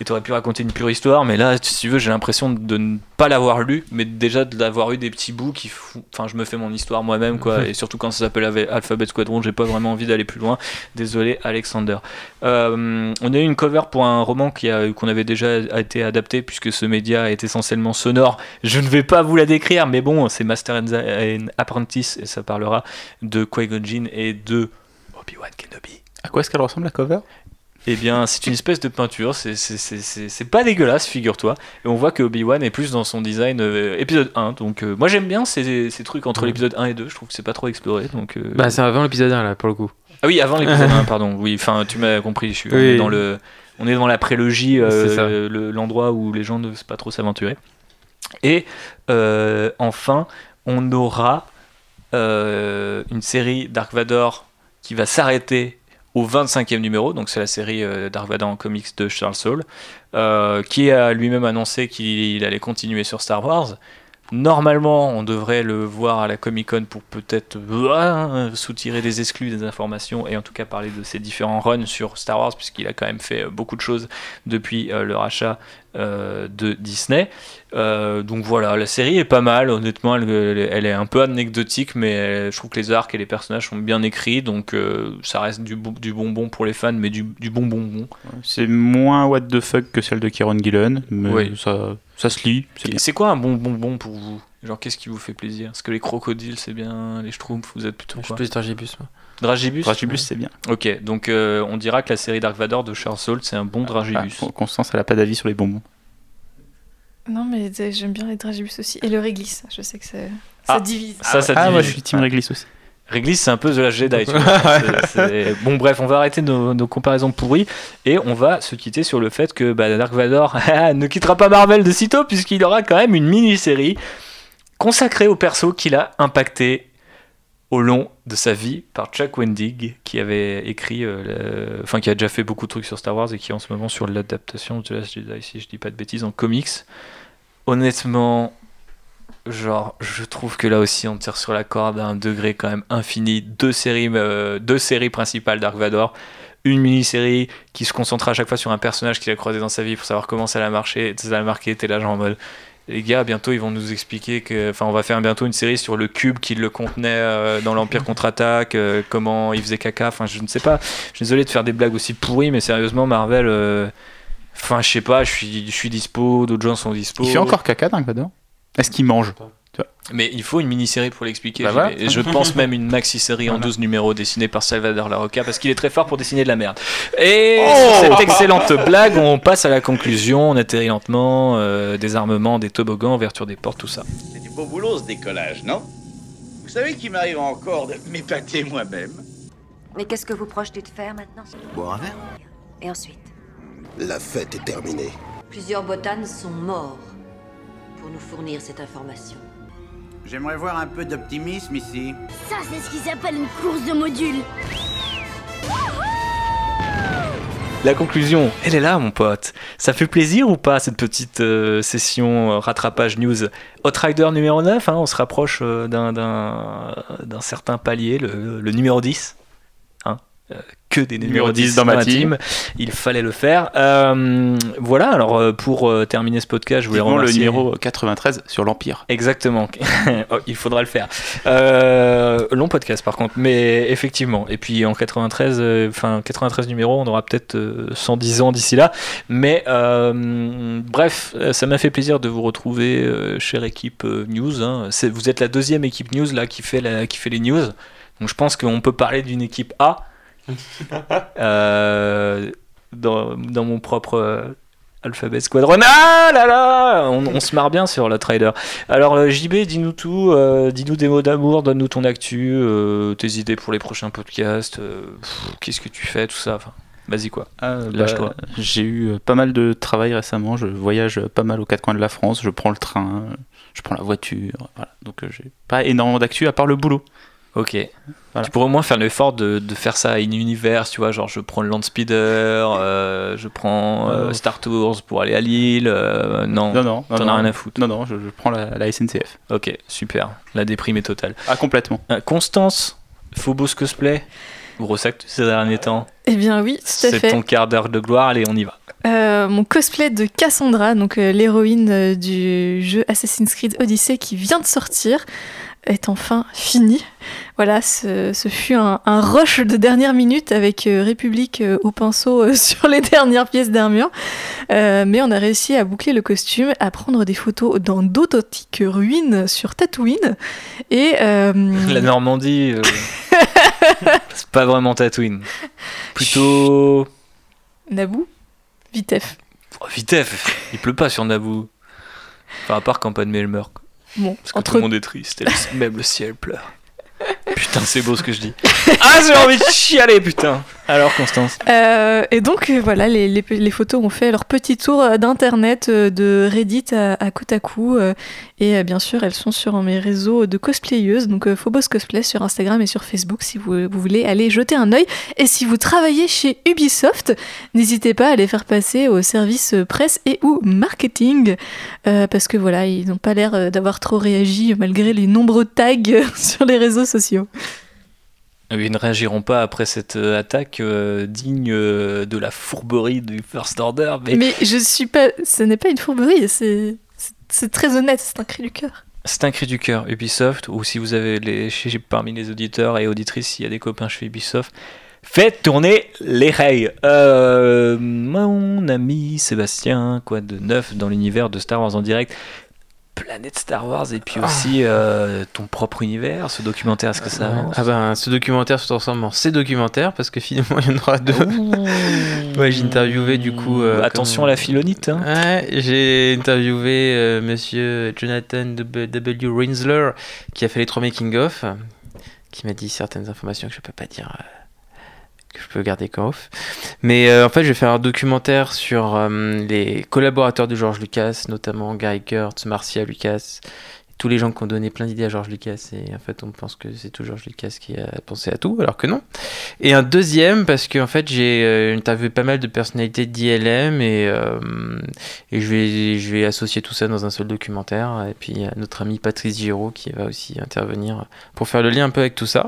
et t'aurais pu raconter une pure histoire, mais là, si tu veux, j'ai l'impression de ne pas l'avoir lu, mais déjà de l'avoir eu des petits bouts qui font. Enfin, je me fais mon histoire moi-même, quoi, et surtout quand ça s'appelle Alphabet Squadron, j'ai pas vraiment envie d'aller plus loin. Désolé, Alexander. Euh, on a eu une cover pour un roman qui a- qu'on avait déjà été adapté, puisque ce média est essentiellement sonore. Je ne vais pas vous la décrire, mais bon, c'est Master and, and Apprentice, et ça parlera de Qui-Gon Jinn et de Obi-Wan Kenobi. À quoi est-ce qu'elle ressemble la cover? Eh bien, c'est une espèce de peinture, c'est- pas dégueulasse, figure-toi. Et on voit que Obi-Wan est plus dans son design euh, épisode 1. Donc, euh, moi j'aime bien ces, ces trucs entre l'épisode 1 et 2, je trouve que c'est pas trop exploré. Donc, euh, Bah, c'est avant l'épisode 1 là pour le coup. Ah oui, avant l'épisode 1, pardon. Oui, enfin, tu m'as compris. Je suis, on, Oui. est dans le, on est dans la prélogie, le- l'endroit où les gens ne savent pas trop s'aventurer. Et enfin, on aura une série Dark Vador qui va s'arrêter au 25e numéro, donc c'est la série euh, comics de Charles Soule, euh, qui a lui-même annoncé qu'il allait continuer sur Star Wars. Normalement, on devrait le voir à la Comic Con pour peut-être euh, soutirer des exclus, des informations et en tout cas parler de ses différents runs sur Star Wars, puisqu'il a quand même fait euh, beaucoup de choses depuis euh, le rachat euh, de Disney. Donc voilà, la série est pas mal, honnêtement, elle, est un peu anecdotique, mais elle- je trouve que les arcs et les personnages sont bien écrits, donc ça reste du, bon- du bonbon pour les fans, mais du, du bon bonbon. C'est moins what the fuck que celle de Kieron Gillen, mais Oui. ça, ça se lit. c'est quoi un bon bonbon pour vous? Genre, qu'est-ce qui vous fait plaisir? Est-ce que les crocodiles, c'est bien Les schtroumpfs, vous êtes plutôt Je suis quoi plus Dragibus. moi. Dragibus? Dragibus, c'est bien. Ok, donc euh, on dira que la série Dark Vador de Charles Soule, c'est un bon Dragibus. Ah, Constance, elle a pas d'avis sur les bonbons. Non, mais euh, j'aime bien les dragibus aussi. Et le réglisse, je sais que c'est- Ah, ça divise. Ça, ça Ah, moi divise. je suis Team Réglisse aussi. Réglisse, c'est un peu The Last Jedi. tu vois. Bon, bref, on va arrêter nos, nos comparaisons pourries et on va se quitter sur le fait que bah, Dark Vador ne quittera pas Marvel de sitôt puisqu'il aura quand même une mini-série consacrée au perso qu'il a impacté au long de sa vie par Chuck Wendig qui avait écrit, euh, le- enfin qui a déjà fait beaucoup de trucs sur Star Wars et qui est en ce moment sur l'adaptation de The Last Jedi, si je dis pas de bêtises, en comics. Honnêtement, genre, je trouve que là aussi on tire sur la corde à un degré quand même infini. Deux séries, euh, deux séries principales Dark Vador, une mini-série qui se concentre à chaque fois sur un personnage qu'il a croisé dans sa vie pour savoir comment ça l'a marché, ça l'a marqué. T'es là genre en mode. Les gars, bientôt ils vont nous expliquer que, enfin, on va faire bientôt une série sur le cube qui le contenait euh, dans l'Empire contre-attaque, euh, comment il faisait caca. Enfin, je ne sais pas. Je suis désolé de faire des blagues aussi pourries, mais sérieusement, Marvel. Enfin, je sais pas. Je suis, je suis dispo. D'autres gens sont dispo. Il fait encore caca, Dark Vador? Est-ce qu'il mange Mais il faut une mini-série pour l'expliquer. Bah voilà. Et je pense même une maxi-série en Voilà. 12 numéros dessinée par Salvador Larocca parce qu'il est très fort pour dessiner de la merde. Et Oh sur cette excellente blague, on passe à la conclusion. On atterrit lentement, euh, désarmement, des toboggans, ouverture des portes, tout ça. C'est du beau boulot ce décollage, non? Vous savez qu'il m'arrive encore de m'épater moi-même Mais qu'est-ce que vous projetez de faire maintenant? Boire un verre? Et ensuite? La fête est terminée. Plusieurs botanes sont morts pour nous fournir cette information. J'aimerais voir un peu d'optimisme ici. Ça, c'est ce qui s'appelle une course de modules. La conclusion, elle est là, mon pote. Ça fait plaisir ou pas, cette petite euh, session euh, rattrapage news? Outrider numéro 9, hein, on se rapproche euh, d'un certain palier, le, le numéro 10. Que des numéros 10 dans ma team. Il fallait le faire. Euh, voilà, alors euh, pour euh, terminer ce podcast, je voulais le remercier... numéro 93 sur l'Empire. Exactement. Oh, il faudra le faire. Euh, long podcast par contre, mais effectivement. Et puis en 93, euh, enfin 93 numéros, on aura peut-être euh, 110 ans d'ici là. Mais bref, ça m'a fait plaisir de vous retrouver, chère équipe news. hein. Vous êtes la deuxième équipe news là qui fait la, qui fait les news. Donc je pense qu'on peut parler d'une équipe A. Euh, dans, dans mon propre euh, Alphabet Squadron. Ah là là on, on se marre bien sur le trader. Alors euh, JB, dis-nous tout, euh, dis-nous des mots d'amour, donne-nous ton actu, euh, tes idées pour les prochains podcasts, euh, qu'est-ce que tu fais, tout ça. Enfin, vas-y quoi. Ah, bah, Lâche-toi. J'ai eu pas mal de travail récemment. Je voyage pas mal aux quatre coins de la France. Je prends le train, je prends la voiture. Voilà. Donc j'ai pas énormément d'actu à part le boulot. Ok. Voilà. Tu pourrais au moins faire l'effort de, de faire ça à une univers, tu vois, genre je prends le Landspeeder, euh, je prends euh, Euh, Star Tours pour aller à Lille. euh, non, Non, non, non, t'en as rien à foutre. Non, non, je, je prends la, la SNCF. Ok, super. La déprime est totale. Ah, complètement. Constance, Phobos Cosplay, gros actu ces derniers temps. Eh bien oui, tout à C'est ton quart d'heure de gloire, allez, on y va. Euh, mon cosplay de Cassandra, donc euh, l'héroïne euh, du jeu Assassin's Creed Odyssey qui vient de sortir, est enfin fini. Voilà, ce, ce fut un, un rush de dernière minute avec euh, République euh, au pinceau euh, sur les dernières pièces d'armure. Mais on a réussi à boucler le costume, à prendre des photos dans d'authentiques ruines sur Tatooine. Et La Normandie, c'est pas vraiment Tatooine. Plutôt Naboo Vitef. Oh, Vitef, il pleut pas sur Naboo. Enfin, à part meurt. quoi. Bon, Parce que entre tout le monde est triste, et le- même le ciel pleure. Putain, c'est beau ce que je dis. Ah, j'ai envie de chialer, putain. Alors, Constance? Euh, et donc euh, voilà, les, photos ont fait leur petit tour euh, d'internet, de Reddit à, à Kotaku, euh, et bien sûr elles sont sur mes réseaux de cosplayeuses, donc Phobos Cosplay sur Instagram et sur Facebook si vous, voulez aller jeter un œil. Et si vous travaillez chez Ubisoft, n'hésitez pas à les faire passer au service presse et ou marketing, parce que voilà, ils n'ont pas l'air d'avoir trop réagi malgré les nombreux tags sur les réseaux sociaux. Ils ne réagiront pas après cette euh, attaque euh, digne euh, de la fourberie du First Order, mais, Mais je suis pas, ce n'est pas une fourberie, c'est c'est- c'est très honnête, c'est un cri du cœur. c'est un cri du cœur. Ubisoft, ou si vous avez les, chez- parmi les auditeurs et auditrices, s'il y a des copains chez Ubisoft, faites tourner les rails. Euh, mon ami Sébastien, quoi de neuf dans l'univers de Star Wars en direct? Planète Star Wars et puis aussi euh, ton propre univers, ce documentaire, est-ce que ça avance Ah ben, ce documentaire se transforme en ces documentaires parce que finalement il y en aura deux. ouais, j'ai interviewé du coup. euh, Attention comme- à la philonite. hein. Ouais, j'ai interviewé euh, monsieur Jonathan W. Rinsler qui a fait les trois making-of, qui m'a dit certaines informations que je peux pas dire, que je peux garder qu'en off. Mais euh, en fait, je vais faire un documentaire sur euh, les collaborateurs de George Lucas, notamment Gary Kurtz, Marcia Lucas, tous les gens qui ont donné plein d'idées à George Lucas et en fait on pense que c'est tout George Lucas qui a pensé à tout alors que non. Et un deuxième parce que en fait j'ai euh, interviewé pas mal de personnalités d'ILM et, euh, et je, vais, je vais associer tout ça dans un seul documentaire et puis il y a notre ami Patrice Giraud qui va aussi intervenir pour faire le lien un peu avec tout ça.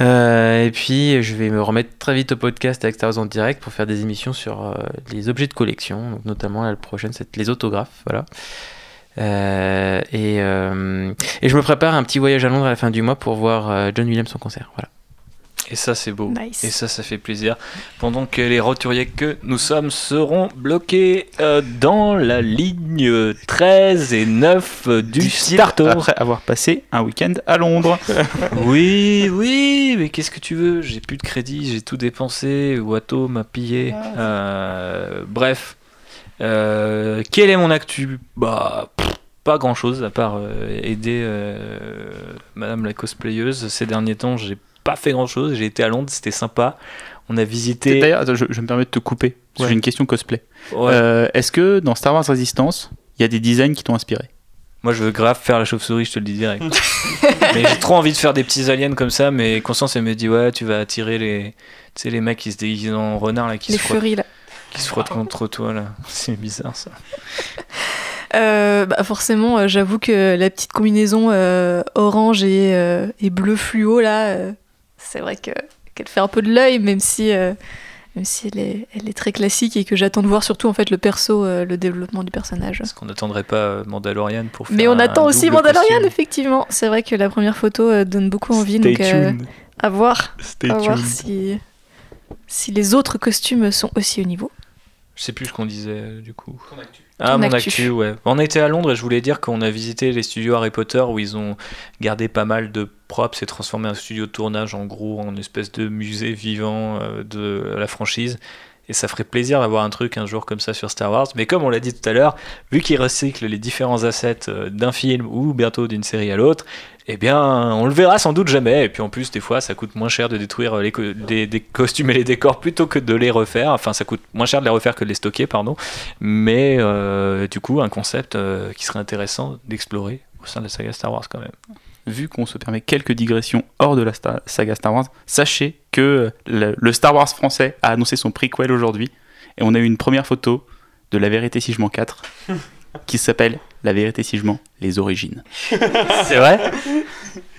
Euh, et puis je vais me remettre très vite au podcast avec Star Wars en direct pour faire des émissions sur euh, les objets de collection, donc notamment la prochaine c'est les autographes, voilà. Euh, et, euh, et je me prépare un petit voyage à Londres à la fin du mois pour voir euh, John Williams en concert. Voilà. Et ça, c'est beau. Nice. Et ça, ça fait plaisir. Pendant que les roturiers que nous sommes seront bloqués euh, dans la ligne 13 et 9 du starter. Après avoir passé un week-end à Londres. Oui, oui, mais qu'est-ce que tu veux? J'ai plus de crédit, j'ai tout dépensé. Watto m'a pillé. Euh, bref. Euh, quel est mon actu? Bah, pff, pas grand chose à part euh, aider euh, Madame la cosplayeuse. Ces derniers temps, j'ai pas fait grand chose. J'ai été à Londres, c'était sympa. On a visité. D'ailleurs, je, je me permets de te couper. parce que Ouais. J'ai une question cosplay. Ouais. Euh, Est-ce que dans Star Wars Resistance, il y a des designs qui t'ont inspiré Moi, je veux grave faire la chauve-souris, je te le dis direct. mais j'ai trop envie de faire des petits aliens comme ça, mais Constance, elle me dit, ouais, tu vas attirer les, tu sais, les mecs qui se déguisent en renard, là, qui, Les se, frottent, furies là. qui se frottent contre toi, là. C'est bizarre, ça. Euh, bah forcément, euh, j'avoue que la petite combinaison euh, orange et, euh, et bleu fluo là, euh, c'est vrai que qu'elle fait un peu de l'œil, même si euh, même si elle est, elle est très classique et que j'attends de voir surtout en fait le perso, euh, le développement du personnage. Parce qu'on n'attendrait pas euh, Mandalorian pour faire Mais on un attend aussi Mandalorian costume. effectivement. C'est vrai que la première photo euh, donne beaucoup envie, Stay donc euh, tuned. à voir, Stay à voir tuned. si si les autres costumes sont aussi au niveau. Je sais plus ce qu'on disait, du coup. Ah, mon actu. actu. ouais. On était à Londres et je voulais dire qu'on a visité les studios Harry Potter où ils ont gardé pas mal de props et transformé un studio de tournage en gros en espèce de musée vivant euh, de la franchise. Et ça ferait plaisir d'avoir un truc un jour comme ça sur Star Wars. Mais comme on l'a dit tout à l'heure, vu qu'ils recyclent les différents assets euh, d'un film ou bientôt d'une série à l'autre, eh bien, on le verra sans doute jamais. Et puis en plus, des fois, ça coûte moins cher de détruire les, des costumes et les décors plutôt que de les refaire. Enfin, ça coûte moins cher de les refaire que de les stocker, pardon. Mais euh, du coup, un concept euh, qui serait intéressant d'explorer au sein de la saga Star Wars quand même. Vu qu'on se permet quelques digressions hors de la sta- saga Star Wars, sachez que le, le Star Wars français a annoncé son prequel aujourd'hui. Et on a eu une première photo de La vérité si je mens 4 qui s'appelle La vérité si je mens, les origines. C'est vrai?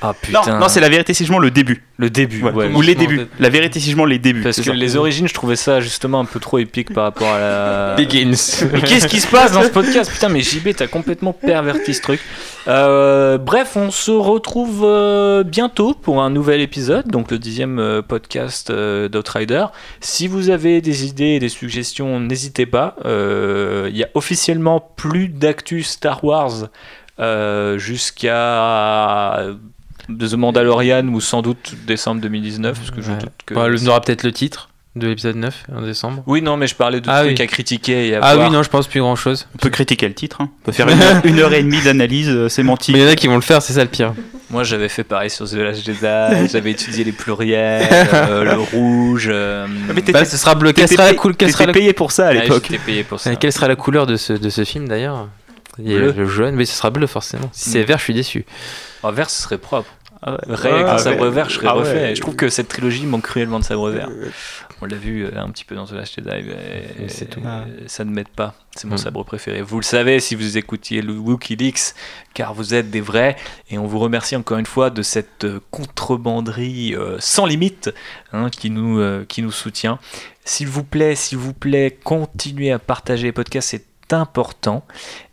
Ah putain. Non, non c'est La vérité si je mens, le début. Le début, Ouais. ouais. Ou les débuts. La vérité si je mens, les débuts. Parce que ça. les origines, je trouvais ça justement un peu trop épique par rapport à la. Begins. Mais qu'est-ce qui se passe dans ce podcast? Putain, mais JB, t'as complètement perverti ce truc. Euh, bref, on se retrouve euh, bientôt pour un nouvel épisode, donc le dixième euh, podcast euh, d'Outrider. Si vous avez des idées et des suggestions, n'hésitez pas. Euh, Il y a officiellement plus d'actu Star Wars euh, jusqu'à The Mandalorian ou sans doute décembre 2019, parce que je Ouais. doute que. Ouais, on aura peut-être le titre. de l'épisode 9 en décembre. Oui, non, mais je parlais de Ah trucs oui. à critiquer et à Ah voir. oui, non, je pense plus grand chose. On peut critiquer le titre. hein. On peut faire une heure, une heure et demie d'analyse euh, sémantique. Mais il y en a qui vont le faire, c'est ça le pire. Moi, j'avais fait pareil sur The Last Jedi. j'avais étudié les pluriels, euh, le rouge. euh, mais t'étais- Bah, ce sera bleu. Quelle sera la couleur payé pour ça à l'époque. j'étais payé pour ça. Et Quelle sera la couleur de ce, de ce film d'ailleurs? Il y a Bleu. Le jaune, mais ce sera bleu forcément. Si c'est Mm. vert, je suis déçu. En vert, ce serait propre. Ah ouais. Avec Ah un ouais. sabre vert, je serais Ah ouais. refait. Je trouve que cette trilogie manque cruellement de sabre vert. On l'a vu euh, un petit peu dans The Last Jedi, mais tout. euh, ça ne m'aide pas. C'est mon Mm. sabre préféré. Vous le savez si vous écoutiez le Wikileaks, car vous êtes des vrais. Et on vous remercie encore une fois de cette euh, contrebanderie euh, sans limite hein, qui, nous, euh, qui nous soutient. S'il vous plaît, s'il vous plaît, continuez à partager les podcasts, c'est important.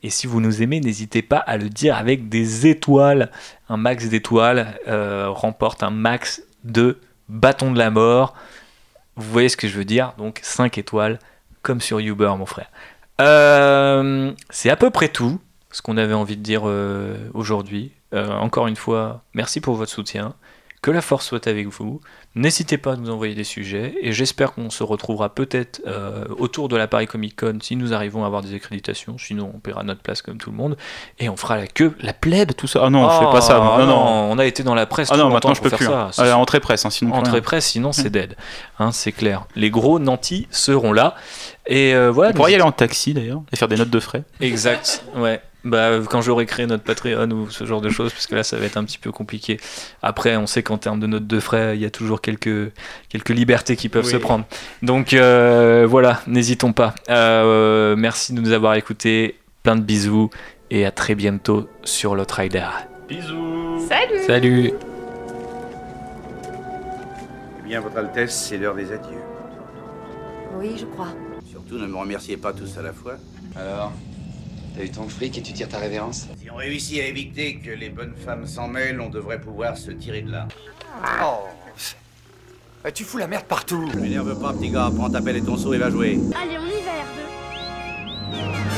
Et si vous nous aimez, n'hésitez pas à le dire avec des étoiles. Un max d'étoiles euh, remporte un max de bâtons de la mort. Vous voyez ce que je veux dire? Donc 5 étoiles, comme sur Uber, mon frère. Euh, c'est à peu près tout ce qu'on avait envie de dire euh, aujourd'hui. Encore une fois, merci pour votre soutien. Que la force soit avec vous. N'hésitez pas à nous envoyer des sujets et j'espère qu'on se retrouvera peut-être euh, autour de la Paris Comic Con si nous arrivons à avoir des accréditations. Sinon, on paiera notre place comme tout le monde et on fera la queue, la plèbe, tout ça. Ah non, je fais pas ça. Oh, Non, non. On a été dans la presse. Ah non, maintenant je peux plus. faire hein. ça. Ah, entrée presse, hein, sinon. Entrée presse, sinon c'est dead. Hein, c'est clair. Les gros nantis seront là. Et euh, voilà. On pourrait y aller en taxi d'ailleurs et faire des notes de frais. Exact, ouais. Bah, quand j'aurai créé notre Patreon ou ce genre de choses, parce que là, ça va être un petit peu compliqué. Après, on sait qu'en termes de notes de frais, il y a toujours quelques, quelques libertés qui peuvent Oui. se prendre. Donc euh, voilà, n'hésitons pas. Euh, merci de nous avoir écoutés. Plein de bisous et à très bientôt sur l'Outrider. Bisous Salut Salut Eh bien, Votre Altesse, c'est l'heure des adieux. Oui, je crois. Surtout, ne me remerciez pas tous à la fois. Alors, T'as eu ton fric et tu tires ta révérence Si on réussit à éviter que les bonnes femmes s'en mêlent, on devrait pouvoir se tirer de là. Oh eh, Tu fous la merde partout M'énerve pas, petit gars, prends ta pelle et ton seau et va jouer. Allez, on y va, R2